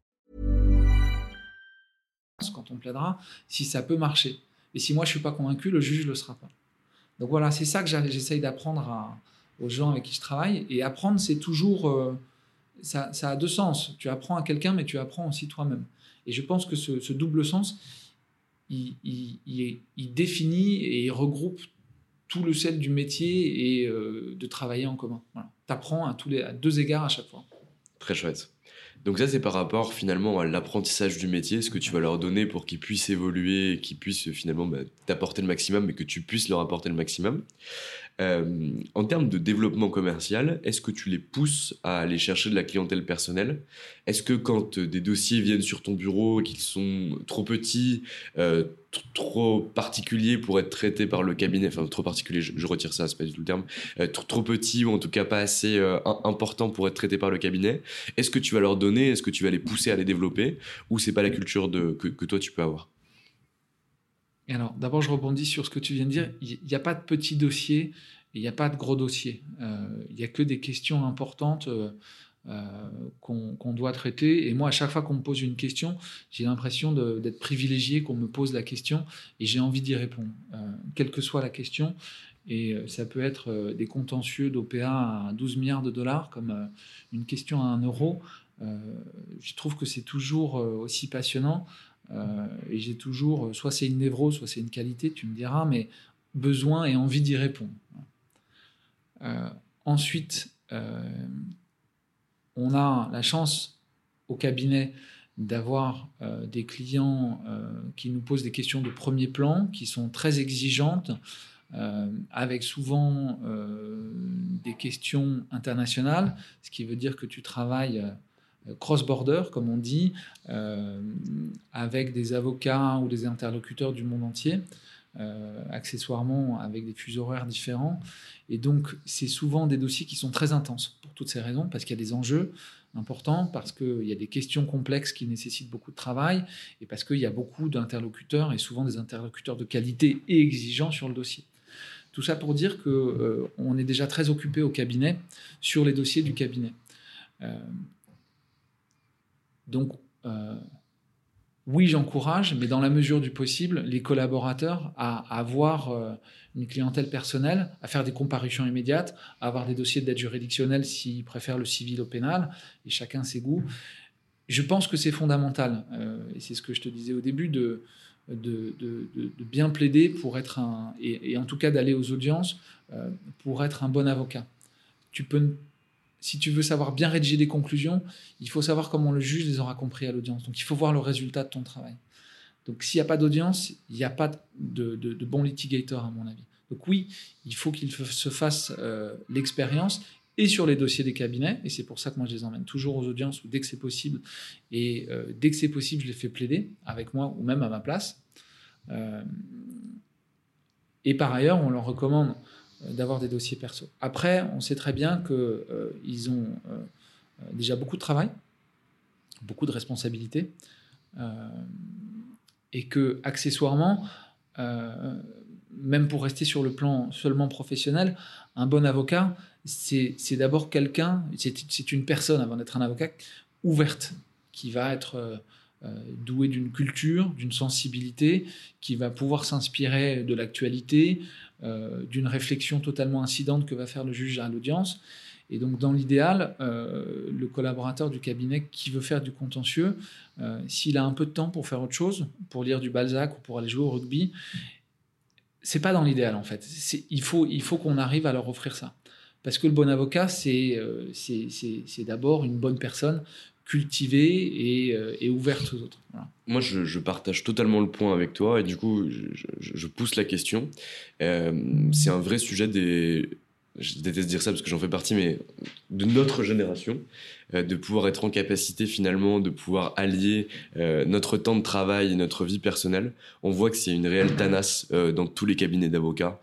S2: Quand on plaidera, si ça peut marcher. Et si moi je suis pas convaincu, le juge le sera pas. Donc voilà, c'est ça que j'essaye d'apprendre aux gens avec qui je travaille. Et apprendre, c'est toujours, euh, ça, a deux sens. Tu apprends à quelqu'un, mais tu apprends aussi toi-même. Et je pense que ce, double sens, il, définit et il regroupe tout le sel du métier et euh, de travailler en commun. Tu apprends à, tous les, à deux égards à chaque fois.
S3: Très chouette. Donc ça, c'est par rapport finalement à l'apprentissage du métier, ce que tu vas leur donner pour qu'ils puissent évoluer, qu'ils puissent finalement bah, t'apporter le maximum, mais que tu puisses leur apporter le maximum. Euh, en termes de développement commercial, est-ce que tu les pousses à aller chercher de la clientèle personnelle? Est-ce que quand euh, des dossiers viennent sur ton bureau et qu'ils sont trop petits, euh, trop particuliers pour être traités par le cabinet, enfin trop particuliers, je, retire ça, c'est pas du tout le terme, trop, petits ou en tout cas pas assez importants pour être traités par le cabinet, est-ce que tu vas leur donner, est-ce que tu vas les pousser à les développer ou c'est pas la culture que toi tu peux avoir?
S2: Alors, d'abord, je rebondis sur ce que tu viens de dire. Il n'y a pas de petits dossiers, il n'y a pas de gros dossiers. Euh, il n'y a que des questions importantes euh, euh, qu'on doit traiter. Et moi, à chaque fois qu'on me pose une question, j'ai l'impression d'être privilégié, qu'on me pose la question, et j'ai envie d'y répondre, quelle que soit la question. Et ça peut être des contentieux d'OPA à 12 milliards de dollars, comme une question à 1 euro. je trouve que c'est toujours aussi passionnant euh, et j'ai toujours, euh, soit c'est une névrose, soit c'est une qualité, tu me diras, mais besoin et envie d'y répondre. Euh, ensuite, on a la chance au cabinet d'avoir des clients qui nous posent des questions de premier plan, qui sont très exigeantes, avec souvent des questions internationales, ce qui veut dire que tu travailles cross-border, comme on dit, euh, avec des avocats ou des interlocuteurs du monde entier, euh, accessoirement avec des fuseaux horaires différents. Et donc, c'est souvent des dossiers qui sont très intenses pour toutes ces raisons, parce qu'il y a des enjeux importants, parce qu'il y a des questions complexes qui nécessitent beaucoup de travail, et parce qu'il y a beaucoup d'interlocuteurs, et souvent des interlocuteurs de qualité et exigeants sur le dossier. Tout ça pour dire qu'on euh, on est déjà très occupé au cabinet sur les dossiers du cabinet. Donc, euh, oui, j'encourage, mais dans la mesure du possible, les collaborateurs à, avoir euh, une clientèle personnelle, à faire des comparutions immédiates, à avoir des dossiers d'aide juridictionnelle s'ils préfèrent le civil au pénal, et chacun ses goûts. Je pense que c'est fondamental, euh, et c'est ce que je te disais au début, de, de, bien plaider pour être un, et, en tout cas d'aller aux audiences pour être un bon avocat. Tu peux si tu veux savoir bien rédiger des conclusions, il faut savoir comment le juge les aura compris à l'audience. Donc il faut voir le résultat de ton travail. Donc s'il n'y a pas d'audience, il n'y a pas de, bon litigator à mon avis. Donc oui, il faut qu'il se fasse euh, l'expérience et sur les dossiers des cabinets, et c'est pour ça que moi je les emmène toujours aux audiences ou dès que c'est possible, et euh, dès que c'est possible, je les fais plaider avec moi ou même à ma place. Euh, et par ailleurs, on leur recommande d'avoir des dossiers perso. Après, on sait très bien qu'ils euh, ont euh, déjà beaucoup de travail, beaucoup de responsabilités, et que accessoirement, même pour rester sur le plan seulement professionnel, un bon avocat, c'est d'abord quelqu'un, c'est une personne avant d'être un avocat, ouverte, qui va être douée d'une culture, d'une sensibilité, qui va pouvoir s'inspirer de l'actualité, euh, d'une réflexion totalement incidente que va faire le juge à l'audience. Et donc, dans l'idéal, euh, le collaborateur du cabinet qui veut faire du contentieux, euh, s'il a un peu de temps pour faire autre chose, pour lire du Balzac ou pour aller jouer au rugby, c'est pas dans l'idéal en fait. Il faut, qu'on arrive à leur offrir ça. Parce que le bon avocat, c'est d'abord une bonne personne cultivée et, euh, ouverte aux autres.
S3: Moi, je, partage totalement le point avec toi et du coup, je, pousse la question. Euh, c'est un vrai sujet des. Je déteste dire ça parce que j'en fais partie, mais de notre génération. Euh, de pouvoir être en capacité finalement de pouvoir allier euh, notre temps de travail et notre vie personnelle. On voit que c'est une réelle tanasse euh, dans tous les cabinets d'avocats.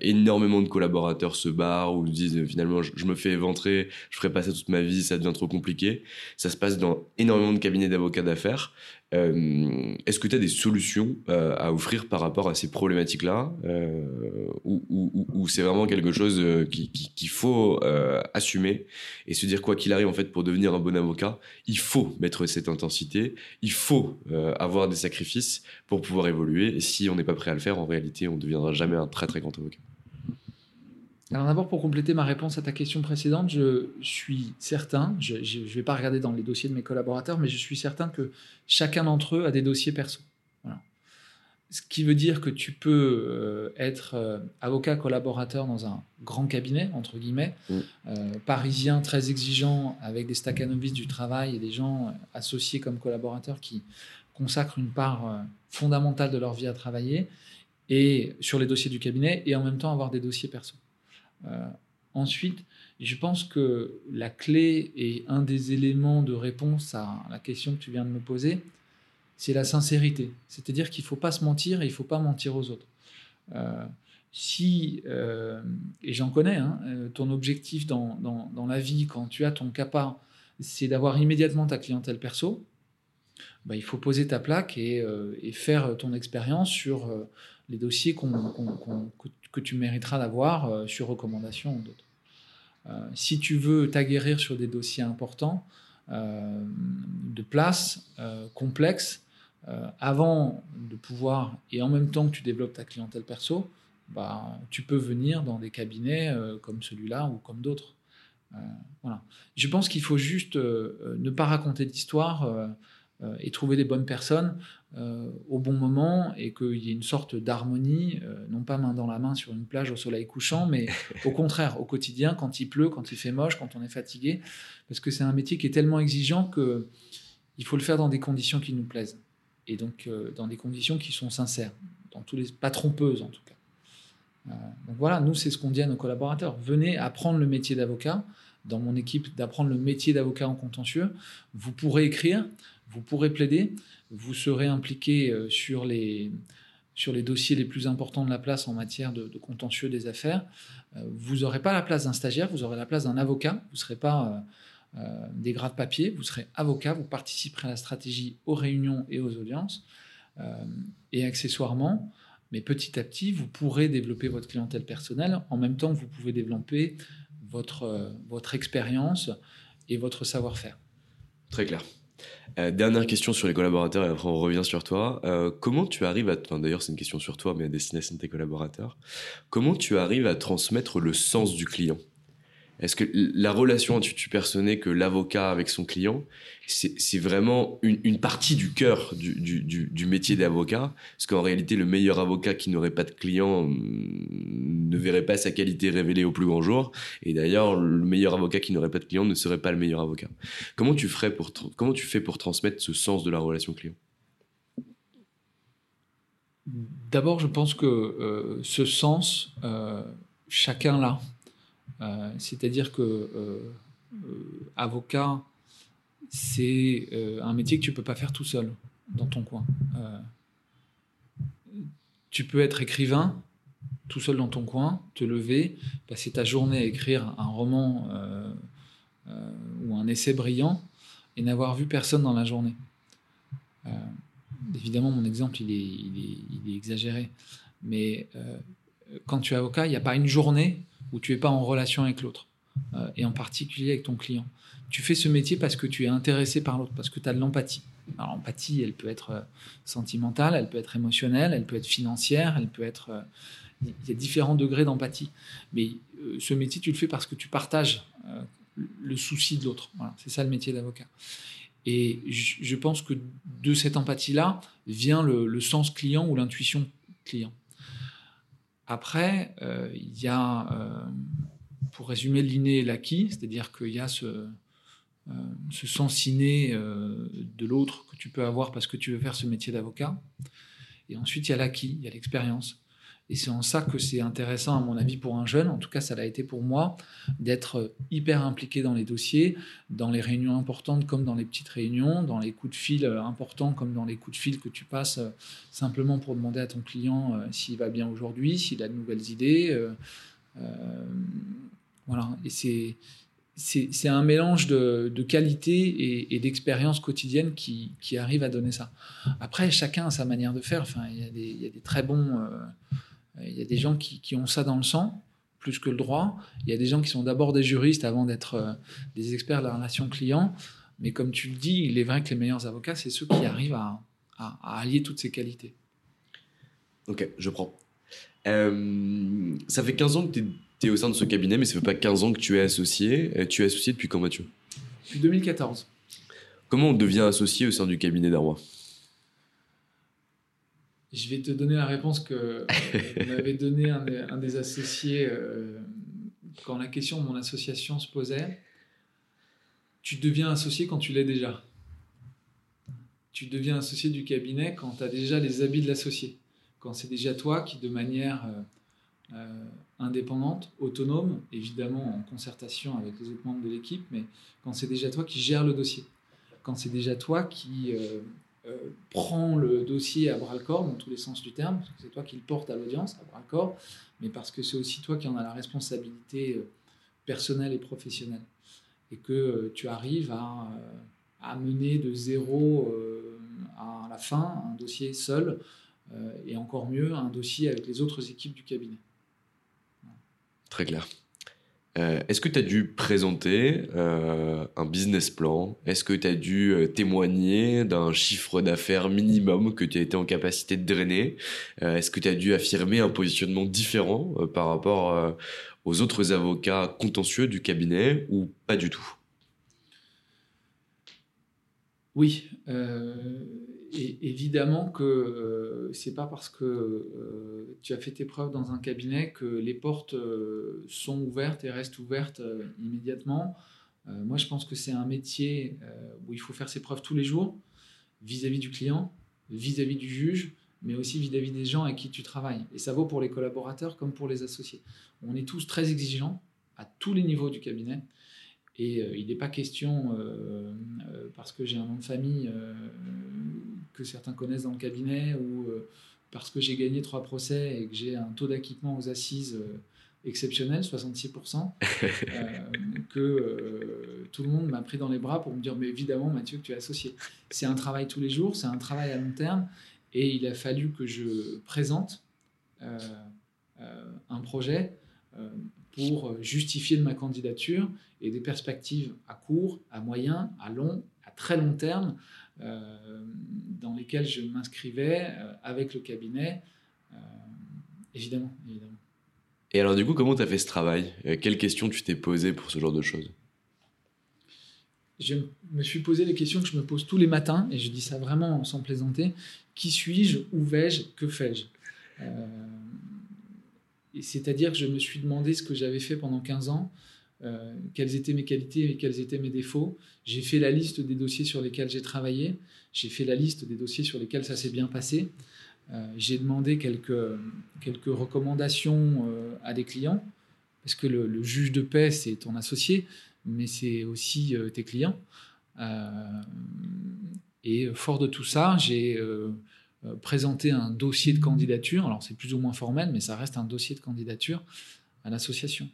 S3: énormément de collaborateurs se barrent ou disent finalement je, me fais éventrer, je ferai pas ça toute ma vie, ça devient trop compliqué. Ça se passe dans énormément de cabinets d'avocats d'affaires Euh, est-ce que tu as des solutions euh, à offrir par rapport à ces problématiques-là ou, c'est vraiment quelque chose qu'il faut assumer et se dire quoi qu'il arrive en fait pour devenir un bon avocat, il faut mettre cette intensité, il faut avoir des sacrifices pour pouvoir évoluer et si on n'est pas prêt à le faire, en réalité, on ne deviendra jamais un très très grand avocat.
S2: Alors d'abord, pour compléter ma réponse à ta question précédente, je suis certain, je ne vais pas regarder dans les dossiers de mes collaborateurs, mais je suis certain que chacun d'entre eux a des dossiers perso. Ce qui veut dire que tu peux euh, être euh, avocat collaborateur dans un grand cabinet, entre guillemets, mm. euh, parisien très exigeant, avec des staccanovistes du travail et des gens associés comme collaborateurs qui consacrent une part fondamentale de leur vie à travailler, et sur les dossiers du cabinet, et en même temps avoir des dossiers perso. Euh, ensuite, je pense que la clé et un des éléments de réponse à la question que tu viens de me poser, c'est la sincérité. C'est-à-dire qu'il ne faut pas se mentir et il ne faut pas mentir aux autres. Euh, si, euh, et j'en connais, hein, ton objectif dans, la vie, quand tu as ton CAPA, c'est d'avoir immédiatement ta clientèle perso, bah, il faut poser ta plaque et, faire ton expérience sur les dossiers qu'on, que tu mériteras d'avoir euh, sur recommandation d'autres. Euh, si tu veux t'aguerrir sur des dossiers importants, euh, de place, complexes, avant de pouvoir, et en même temps que tu développes ta clientèle perso, bah, tu peux venir dans des cabinets comme celui-là ou comme d'autres. voilà. Je pense qu'il faut juste ne pas raconter d'histoire et trouver des bonnes personnes. Euh, au bon moment et qu'il y ait une sorte d'harmonie, euh, non pas main dans la main sur une plage au soleil couchant, mais *laughs* au contraire, au quotidien, quand il pleut, quand il fait moche, quand on est fatigué, parce que c'est un métier qui est tellement exigeant que il faut le faire dans des conditions qui nous plaisent et donc euh, dans des conditions qui sont sincères, dans tous les pas trompeuses en tout cas. donc voilà, nous c'est ce qu'on dit à nos collaborateurs venez apprendre le métier d'avocat. Dans mon équipe, d'apprendre le métier d'avocat en contentieux, vous pourrez écrire, vous pourrez plaider, vous serez impliqué euh, sur les, sur les dossiers les plus importants de la place en matière de, contentieux des affaires. Euh, vous n'aurez pas la place d'un stagiaire, vous aurez la place d'un avocat. Vous ne serez pas euh, des gras de papier, vous serez avocat, vous participerez à la stratégie aux réunions et aux audiences. et accessoirement, mais petit à petit, vous pourrez développer votre clientèle personnelle en même temps que vous pouvez développer votre, votre expérience et votre savoir-faire.
S3: Très clair. Euh, dernière question sur les collaborateurs et après on revient sur toi. Euh, comment tu arrives à, enfin, d'ailleurs c'est une question sur toi mais à destination de tes collaborateurs, comment tu arrives à transmettre le sens du client? Est-ce que la relation tu que l'avocat avec son client, c'est vraiment une, partie du cœur du, métier d'avocat? Parce qu'en réalité, le meilleur avocat qui n'aurait pas de client hum, ne verrait pas sa qualité révélée au plus grand jour. Et d'ailleurs, le meilleur avocat qui n'aurait pas de client ne serait pas le meilleur avocat. Comment tu, ferais pour, comment tu fais pour transmettre ce sens de la relation client?
S2: D'abord, je pense que euh, ce sens, euh, chacun l'a. Euh, c'est-à-dire que euh, euh, avocat, c'est un métier que tu ne peux pas faire tout seul dans ton coin. tu peux être écrivain tout seul dans ton coin, te lever, passer ta journée à écrire un roman ou un essai brillant et n'avoir vu personne dans la journée. évidemment, mon exemple, il est, exagéré. Mais quand tu es avocat, il n'y a pas une journée où tu n'es pas en relation avec l'autre, euh, et en particulier avec ton client. Tu fais ce métier parce que tu es intéressé par l'autre, parce que tu as de l'empathie. L'empathie, elle peut être euh, sentimentale, elle peut être émotionnelle, elle peut être financière, elle peut être... Euh, il y a différents degrés d'empathie. Mais ce métier, tu le fais parce que tu partages le souci de l'autre. C'est ça le métier d'avocat. Et je pense que de cette empathie-là vient le sens client ou l'intuition client. Après, euh, il y a, euh, pour résumer, l'inné et l'acquis, c'est-à-dire qu'il y a ce, euh, ce sens inné de l'autre que tu peux avoir parce que tu veux faire ce métier d'avocat. Et ensuite, il y a l'acquis, il y a l'expérience. Et c'est en ça que c'est intéressant, à mon avis, pour un jeune, en tout cas ça l'a été pour moi, d'être hyper impliqué dans les dossiers, dans les réunions importantes comme dans les petites réunions, dans les coups de fil importants comme dans les coups de fil que tu passes euh, simplement pour demander à ton client euh, s'il va bien aujourd'hui, s'il a de nouvelles idées. Euh, voilà, et c'est c'est un mélange de, qualité et, d'expérience quotidienne qui, arrive à donner ça. Après, chacun a sa manière de faire. Enfin, il y a des, très bons. Euh, il y a des gens qui, ont ça dans le sang, plus que le droit. Il y a des gens qui sont d'abord des juristes avant d'être euh, des experts de la relation client. Mais comme tu le dis, il est vrai que les meilleurs avocats, c'est ceux qui arrivent à, allier toutes ces qualités.
S3: Ok, je prends. Euh, ça fait 15 ans que tu es au sein de ce cabinet, mais ça fait pas 15 ans que tu es associé. Euh, tu es associé depuis quand, Mathieu?
S2: Depuis 2014.
S3: Comment on devient associé au sein du cabinet d'Arrois?
S2: Je vais te donner la réponse que *laughs* m'avait donné un, des, associés euh, quand la question de mon association se posait. Tu deviens associé quand tu l'es déjà. Tu deviens associé du cabinet quand tu as déjà les habits de l'associé. Quand c'est déjà toi qui, de manière euh, indépendante, autonome, évidemment en concertation avec les autres membres de l'équipe, mais quand c'est déjà toi qui gères le dossier, quand c'est déjà toi qui euh, euh, prends le dossier à bras le corps dans tous les sens du terme, parce que c'est toi qui le porte à l'audience à bras le corps, mais parce que c'est aussi toi qui en as la responsabilité euh, personnelle et professionnelle, et que tu arrives à, à, mener de zéro à la fin un dossier seul, et encore mieux un dossier avec les autres équipes du cabinet.
S3: Très clair. Euh, est-ce que tu as dû présenter euh, un business plan? Est-ce que tu as dû euh, témoigner d'un chiffre d'affaires minimum que tu as été en capacité de drainer? Est-ce que tu as dû affirmer un positionnement différent par rapport aux autres avocats contentieux du cabinet ou pas du tout?
S2: Oui et évidemment que euh, c'est pas parce que euh, tu as fait tes preuves dans un cabinet que les portes euh, sont ouvertes et restent ouvertes immédiatement. moi, je pense que c'est un métier où il faut faire ses preuves tous les jours vis-à-vis du client, vis-à-vis du juge, mais aussi vis-à-vis des gens avec qui tu travailles. Et ça vaut pour les collaborateurs comme pour les associés. On est tous très exigeants à tous les niveaux du cabinet. Et il n'est pas question, parce que j'ai un nom de famille que certains connaissent dans le cabinet ou euh, parce que j'ai gagné trois procès et que j'ai un taux d'acquittement aux assises euh, exceptionnel, 66%, euh, *laughs* que tout le monde m'a pris dans les bras pour me dire, mais évidemment, Mathieu, que tu es associé. C'est un travail tous les jours, c'est un travail à long terme, et il a fallu que je présente un projet pour justifier de ma candidature et des perspectives à court, à moyen, à long, à très long terme, euh, dans lesquels je m'inscrivais euh, avec le cabinet, euh, évidemment, évidemment.
S3: Et alors du coup, comment tu as fait ce travail? Quelles questions tu t'es posées pour ce genre de choses?
S2: Je me suis posé les questions que je me pose tous les matins, et je dis ça vraiment sans plaisanter. Qui suis-je? Où vais-je? Que fais-je? C'est-à-dire que je me suis demandé ce que j'avais fait pendant 15 ans, euh, quelles étaient mes qualités et quels étaient mes défauts. J'ai fait la liste des dossiers sur lesquels j'ai travaillé. J'ai fait la liste des dossiers sur lesquels ça s'est bien passé. Euh, j'ai demandé quelques, quelques recommandations euh, à des clients, parce que le, juge de paix, c'est ton associé, mais c'est aussi tes clients. et fort de tout ça, j'ai présenté un dossier de candidature. Alors c'est plus ou moins formel, mais ça reste un dossier de candidature à l'association.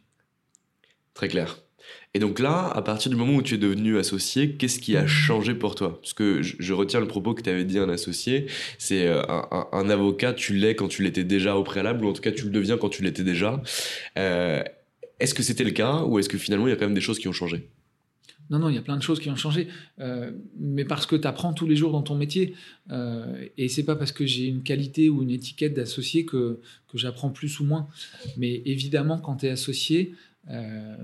S3: Très clair. Et donc là, à partir du moment où tu es devenu associé, qu'est-ce qui a changé pour toi? Parce que je, retiens le propos que tu avais dit un associé, c'est euh, un, avocat, tu l'es quand tu l'étais déjà au préalable, ou en tout cas tu le deviens quand tu l'étais déjà. Euh, est-ce que c'était le cas, ou est-ce que finalement il y a quand même des choses qui ont changé?
S2: Non, non, il y a plein de choses qui ont changé, euh, mais parce que tu apprends tous les jours dans ton métier. Euh, et c'est pas parce que j'ai une qualité ou une étiquette d'associé que, que j'apprends plus ou moins. Mais évidemment, quand tu es associé, euh,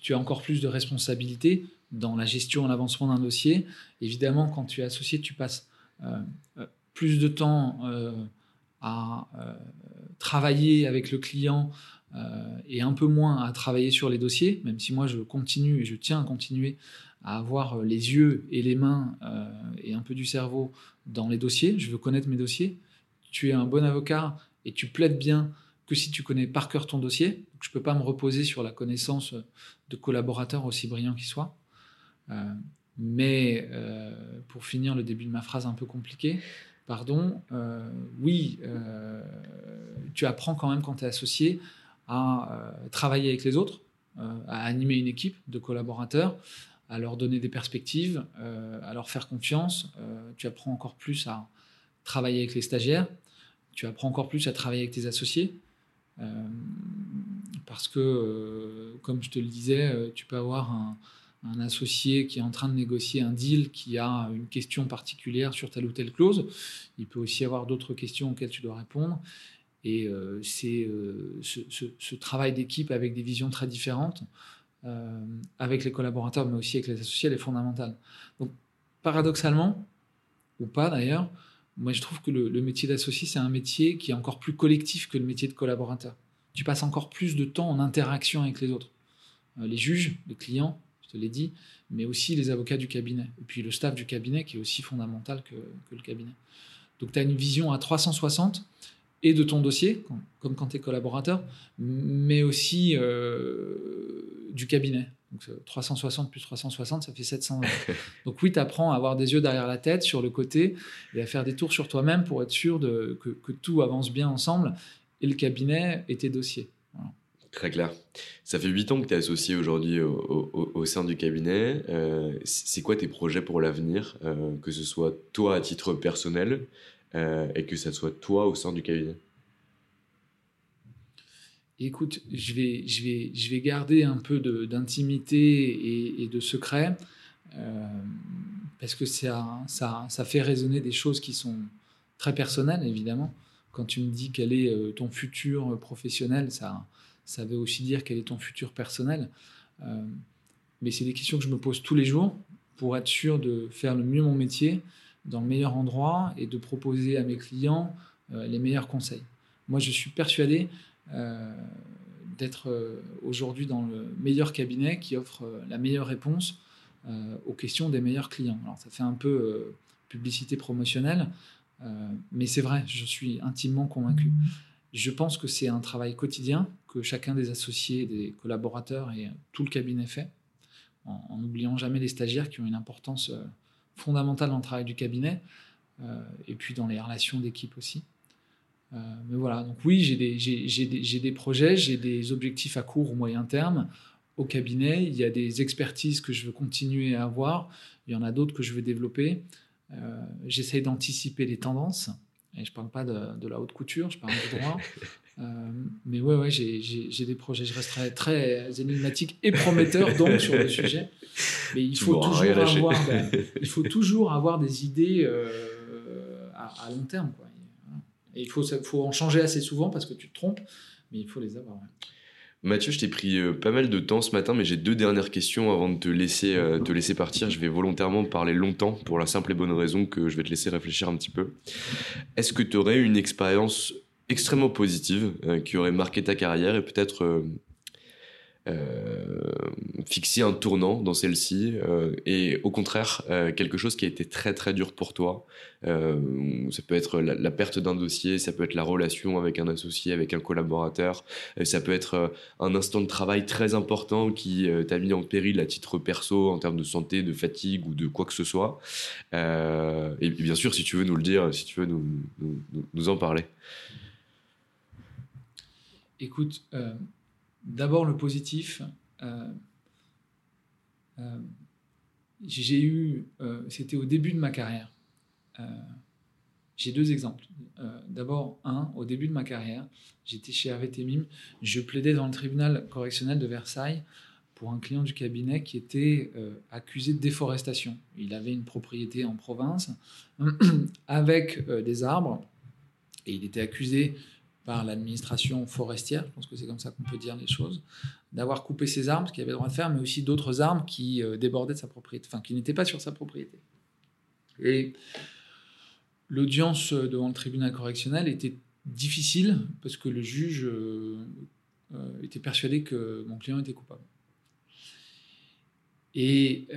S2: tu as encore plus de responsabilités dans la gestion et l'avancement d'un dossier. Évidemment, quand tu es associé, tu passes euh, euh, plus de temps à travailler avec le client et un peu moins à travailler sur les dossiers, même si moi je continue et je tiens à continuer à avoir les yeux et les mains et un peu du cerveau dans les dossiers. Je veux connaître mes dossiers. Tu es un bon avocat et tu plaides bien que si tu connais par cœur ton dossier. je ne peux pas me reposer sur la connaissance de collaborateurs aussi brillants qu'ils soient. Euh, mais euh, pour finir le début de ma phrase un peu compliquée, pardon, euh, oui, tu apprends quand même quand tu es associé à travailler avec les autres, à animer une équipe de collaborateurs, à leur donner des perspectives, à leur faire confiance. tu apprends encore plus à travailler avec les stagiaires, tu apprends encore plus à travailler avec tes associés. Parce que, comme je te le disais, tu peux avoir un, associé qui est en train de négocier un deal qui a une question particulière sur telle ou telle clause. Il peut aussi avoir d'autres questions auxquelles tu dois répondre. Et euh, c'est euh, ce, travail d'équipe avec des visions très différentes, euh, avec les collaborateurs, mais aussi avec les associés, elle est fondamentale. Donc, paradoxalement, ou pas d'ailleurs, moi je trouve que le, métier d'associé, c'est un métier qui est encore plus collectif que le métier de collaborateur. Tu passes encore plus de temps en interaction avec les autres. les juges, les clients, je te l'ai dit, mais aussi les avocats du cabinet. Et puis le staff du cabinet qui est aussi fondamental que, le cabinet. Donc tu as une vision à 360 et de ton dossier, comme quand tu es collaborateur, mais aussi euh, du cabinet. Donc 360 plus 360, ça fait 700 *laughs* Donc oui, tu apprends à avoir des yeux derrière la tête, sur le côté, et à faire des tours sur toi-même pour être sûr que, tout avance bien ensemble, et le cabinet et tes dossiers.
S3: Très clair. Ça fait huit ans que tu es associé aujourd'hui au, sein du cabinet. Euh, c'est quoi tes projets pour l'avenir, euh, que ce soit toi à titre personnel euh, et que ce soit toi au sein du cabinet?
S2: Écoute, je vais, je vais, je vais garder un peu d'intimité et, de secret parce que ça, ça, ça fait résonner des choses qui sont très personnelles, évidemment. Quand tu me dis quel est ton futur professionnel, ça ça veut aussi dire quel est ton futur personnel. Euh, mais c'est des questions que je me pose tous les jours pour être sûr de faire le mieux mon métier dans le meilleur endroit et de proposer à mes clients euh, les meilleurs conseils. Moi, je suis persuadé euh, d'être aujourd'hui dans le meilleur cabinet qui offre la meilleure réponse aux questions des meilleurs clients. Alors, ça fait un peu publicité promotionnelle, mais c'est vrai, je suis intimement convaincu. Je pense que c'est un travail quotidien que chacun des associés, des collaborateurs et tout le cabinet fait, en n'oubliant jamais les stagiaires qui ont une importance euh, fondamentale dans le travail du cabinet, euh, et puis dans les relations d'équipe aussi. Euh, mais voilà, donc oui, j'ai des, des, des, projets, j'ai des objectifs à court ou moyen terme au cabinet. Il y a des expertises que je veux continuer à avoir, il y en a d'autres que je veux développer. J'essaye d'anticiper les tendances. Et je ne parle pas de, de, la haute couture, je parle du droit. *laughs* Euh, mais ouais, ouais j'ai des projets. Je resterai très énigmatique et prometteur donc sur le sujet. Mais il faut, toujours avoir, ben, il faut toujours avoir des idées euh, à, long terme. Quoi. Il faut, en changer assez souvent parce que tu te trompes, mais il faut les avoir.
S3: Mathieu, je t'ai pris euh, pas mal de temps ce matin, mais j'ai deux dernières questions avant de te laisser, te laisser partir. Je vais volontairement parler longtemps pour la simple et bonne raison que je vais te laisser réfléchir un petit peu. Est-ce que tu aurais une expérience extrêmement positive euh, qui aurait marqué ta carrière et peut-être euh, euh, fixer un tournant dans celle-ci et au contraire quelque chose qui a été très très dur pour toi. ça peut être la, perte d'un dossier, ça peut être la relation avec un associé, avec un collaborateur, ça peut être un instant de travail très important qui t'a mis en péril à titre perso en termes de santé, de fatigue ou de quoi que ce soit. et bien sûr, si tu veux nous le dire, si tu veux nous, en parler.
S2: Écoute, euh, d'abord le positif. Euh, euh, j'ai eu, c'était au début de ma carrière. j'ai deux exemples. d'abord, un, au début de ma carrière, j'étais chez Hervé Temim, je plaidais dans le tribunal correctionnel de Versailles pour un client du cabinet qui était accusé de déforestation. Il avait une propriété en province *clears throat* avec des arbres et il était accusé par l'administration forestière, je pense que c'est comme ça qu'on peut dire les choses, d'avoir coupé ses armes, ce qu'il avait le droit de faire, mais aussi d'autres armes qui euh, débordaient de sa propriété, enfin qui n'étaient pas sur sa propriété. Et l'audience devant le tribunal correctionnel était difficile parce que le juge euh, euh, était persuadé que mon client était coupable. Et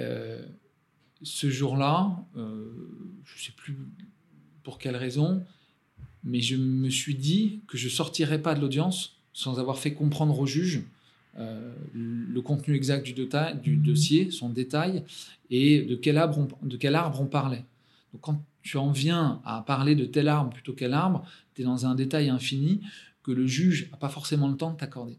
S2: ce jour-là, je ne sais plus pour quelle raison, mais je me suis dit que je sortirais pas de l'audience sans avoir fait comprendre au juge euh, le contenu exact du, du, dossier, son détail, et de quel arbre on, de quel arbre on parlait. Donc quand tu en viens à parler de tel arbre plutôt quel arbre, tu es dans un détail infini que le juge n'a pas forcément le temps de t'accorder.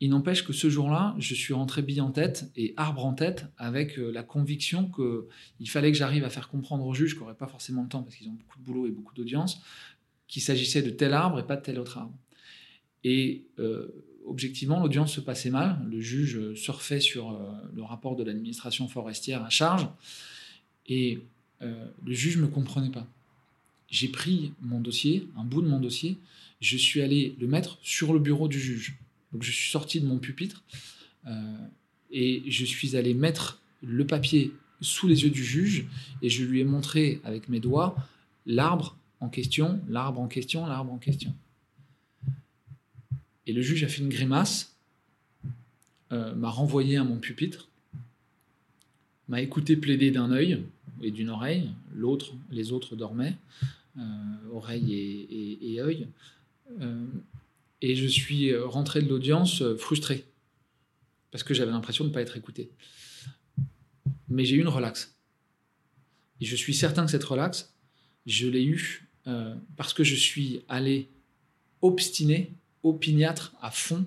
S2: Il n'empêche que ce jour-là, je suis rentré bille en tête et arbre en tête avec euh, la conviction qu'il fallait que j'arrive à faire comprendre aux juges, qui n'auraient pas forcément le temps parce qu'ils ont beaucoup de boulot et beaucoup d'audience, qu'il s'agissait de tel arbre et pas de tel autre arbre. Et euh, objectivement, l'audience se passait mal. Le juge surfait sur euh, le rapport de l'administration forestière à charge. Et le juge ne me comprenait pas. J'ai pris mon dossier, un bout de mon dossier, je suis allé le mettre sur le bureau du juge. Donc je suis sorti de mon pupitre euh, et je suis allé mettre le papier sous les yeux du juge et je lui ai montré avec mes doigts l'arbre question, l'arbre en question, l'arbre en question. Et le juge a fait une grimace, euh, m'a renvoyé à mon pupitre, m'a écouté plaider d'un œil et d'une oreille, l'autre, les autres dormaient, euh, oreille et, et œil. Et je suis euh, rentré de l'audience euh, frustré, parce que j'avais l'impression de ne pas être écouté. Mais j'ai eu une relaxe. Et je suis certain que cette relaxe, je l'ai eue euh, parce que je suis allé obstiné, opiniâtre, à fond,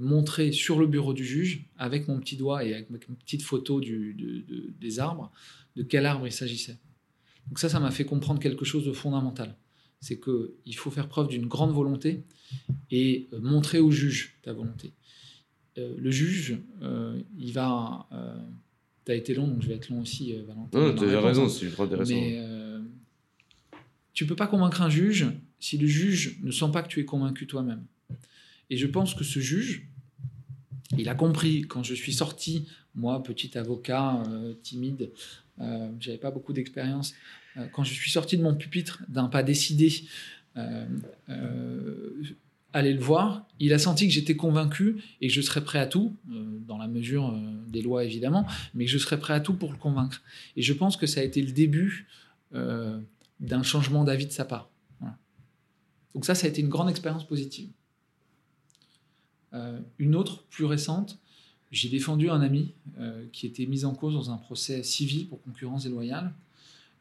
S2: montrer sur le bureau du juge, avec mon petit doigt et avec une petite photo du, des arbres, de quel arbre il s'agissait. Donc ça, ça m'a fait comprendre quelque chose de fondamental. C'est qu'il faut faire preuve d'une grande volonté et euh, montrer au juge ta volonté. Euh, le juge, euh, il va. tu as été long, donc je vais être long aussi, Valentin.
S3: Non, tu as raison, c'est trop intéressant.
S2: Mais tu peux pas convaincre un juge si le juge ne sent pas que tu es convaincu toi-même. Et je pense que ce juge, il a compris quand je suis sorti, moi, petit avocat timide, euh, j'avais pas beaucoup d'expérience. quand je suis sorti de mon pupitre d'un pas décidé, euh, euh, aller le voir. Il a senti que j'étais convaincu et que je serais prêt à tout, euh, dans la mesure des lois évidemment, mais que je serais prêt à tout pour le convaincre. Et je pense que ça a été le début d'un changement d'avis de sa part. Donc ça, ça a été une grande expérience positive. une autre, plus récente, j'ai défendu un ami qui était mis en cause dans un procès civil pour concurrence déloyale.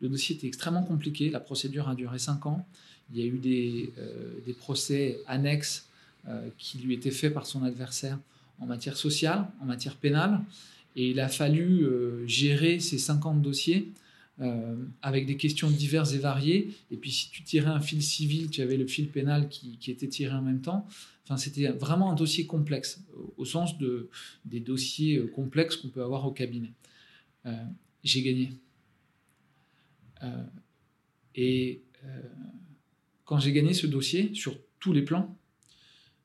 S2: Le dossier était extrêmement compliqué, la procédure a duré cinq ans. Il y a eu des, euh, des procès annexes euh, qui lui étaient faits par son adversaire en matière sociale, en matière pénale, et il a fallu euh, gérer ces 50 dossiers avec des questions diverses et variées. Et puis si tu tirais un fil civil, tu avais le fil pénal qui, était tiré en même temps. Enfin, c'était vraiment un dossier complexe, au sens de, des dossiers complexes qu'on peut avoir au cabinet. J'ai gagné. et quand j'ai gagné ce dossier sur tous les plans,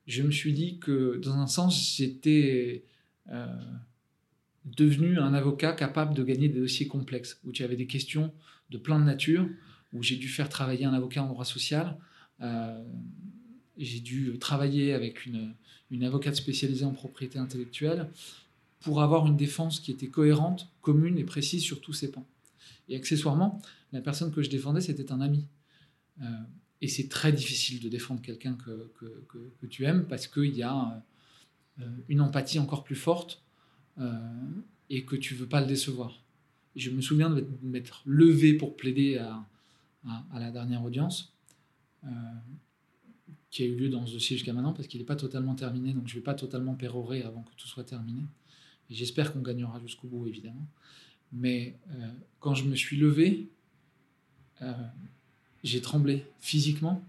S2: je me suis dit que dans un sens, j'étais euh, devenu un avocat capable de gagner des dossiers complexes, où tu avais des questions de plein de nature, où j'ai dû faire travailler un avocat en droit social. Euh, j'ai dû travailler avec une, une avocate spécialisée en propriété intellectuelle pour avoir une défense qui était cohérente, commune et précise sur tous ces pans. Et accessoirement, la personne que je défendais, c'était un ami. Euh, et c'est très difficile de défendre quelqu'un que, que, tu aimes parce qu'il y a euh, une empathie encore plus forte et que tu veux pas le décevoir. je me souviens de m'être levé pour plaider à, la dernière audience euh, qui a eu lieu dans ce dossier jusqu'à maintenant parce qu'il n'est pas totalement terminé, donc je ne vais pas totalement pérorer avant que tout soit terminé. J'espère qu'on gagnera jusqu'au bout, évidemment. Mais quand je me suis levé, j'ai tremblé physiquement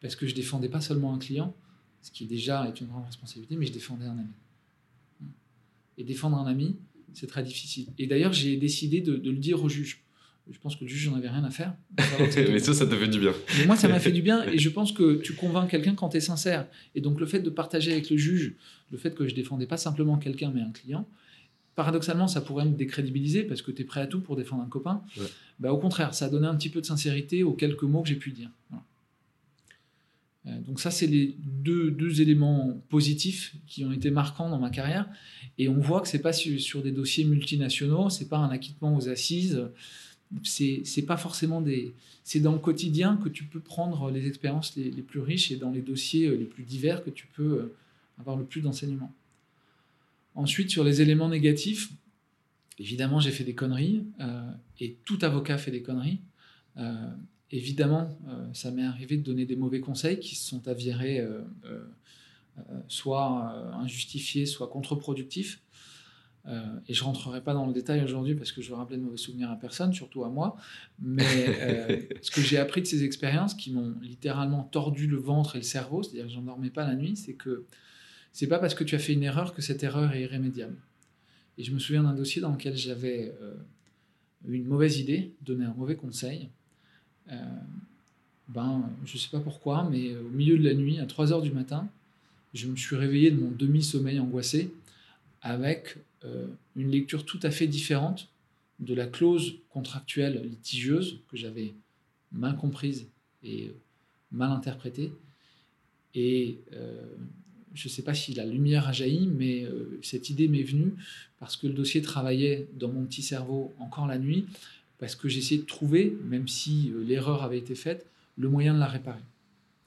S2: parce que je défendais pas seulement un client, ce qui déjà est une grande responsabilité, mais je défendais un ami. Et défendre un ami, c'est très difficile. Et d'ailleurs, j'ai décidé de, le dire au juge. Je pense que le juge, j'en avais rien à faire. *laughs*
S3: mais ça, ça te fait du bien.
S2: Mais moi, ça m'a fait du bien. Et je *laughs* pense que tu convaincs quelqu'un quand tu es sincère. Et donc, le fait de partager avec le juge, le fait que je défendais pas simplement quelqu'un, mais un client, paradoxalement, ça pourrait me décrédibiliser parce que tu es prêt à tout pour défendre un copain. Bah, au contraire, ça a donné un petit peu de sincérité aux quelques mots que j'ai pu dire. Euh, donc ça, c'est les deux, éléments positifs qui ont été marquants dans ma carrière. Et on voit que c'est pas sur, des dossiers multinationaux, c'est pas un acquittement aux assises, c'est, pas forcément des... C'est dans le quotidien que tu peux prendre les expériences les, plus riches et dans les dossiers les plus divers que tu peux euh, avoir le plus d'enseignements. Ensuite, sur les éléments négatifs, évidemment, j'ai fait des conneries, euh, et tout avocat fait des conneries. Euh, évidemment, euh, ça m'est arrivé de donner des mauvais conseils qui se sont avérés soit injustifié, soit contre-productif. et je ne rentrerai pas dans le détail aujourd'hui parce que je veux rappeler de mauvais souvenirs à personne, surtout à moi. Mais *laughs* ce que j'ai appris de ces expériences qui m'ont littéralement tordu le ventre et le cerveau, c'est-à-dire que je dormais pas la nuit, c'est que c'est pas parce que tu as fait une erreur que cette erreur est irrémédiable. Et je me souviens d'un dossier dans lequel j'avais une mauvaise idée, donné un mauvais conseil. Euh, ben, je ne sais pas pourquoi, mais au milieu de la nuit, à 3 heures du matin, je me suis réveillé de mon demi-sommeil angoissé avec euh, une lecture tout à fait différente de la clause contractuelle litigieuse que j'avais mal comprise et mal interprétée. Et euh, je ne sais pas si la lumière a jailli, mais euh, cette idée m'est venue parce que le dossier travaillait dans mon petit cerveau encore la nuit, parce que j'essayais de trouver, même si euh, l'erreur avait été faite, le moyen de la réparer.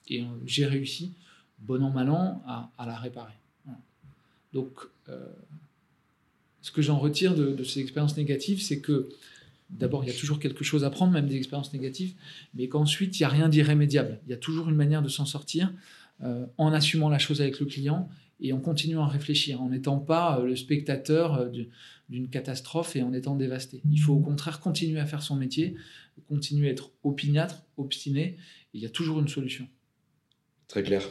S2: Et euh, j'ai réussi, bon an, mal an, à, la réparer. Donc, ce que j'en retire de, ces expériences négatives, c'est que d'abord, il y a toujours quelque chose à prendre, même des expériences négatives, mais qu'ensuite, il n'y a rien d'irrémédiable. Il y a toujours une manière de s'en sortir. Euh, en assumant la chose avec le client et en continuant à réfléchir, en n'étant pas euh, le spectateur euh, d'une catastrophe et en étant dévasté. Il faut au contraire continuer à faire son métier, continuer à être opiniâtre, obstiné, il y a toujours une solution.
S3: Très clair.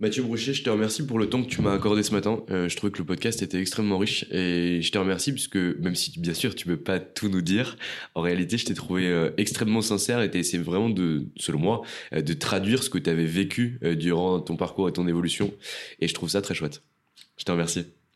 S3: Mathieu Broucher, je te remercie pour le temps que tu m'as accordé ce matin. Euh, je trouvais que le podcast était extrêmement riche et je te remercie puisque même si bien sûr tu peux pas tout nous dire, en réalité je t'ai trouvé euh, extrêmement sincère et t'as essayé vraiment de, selon moi, euh, de traduire ce que tu avais vécu durant ton parcours et ton évolution et je trouve ça très chouette. Je te remercie.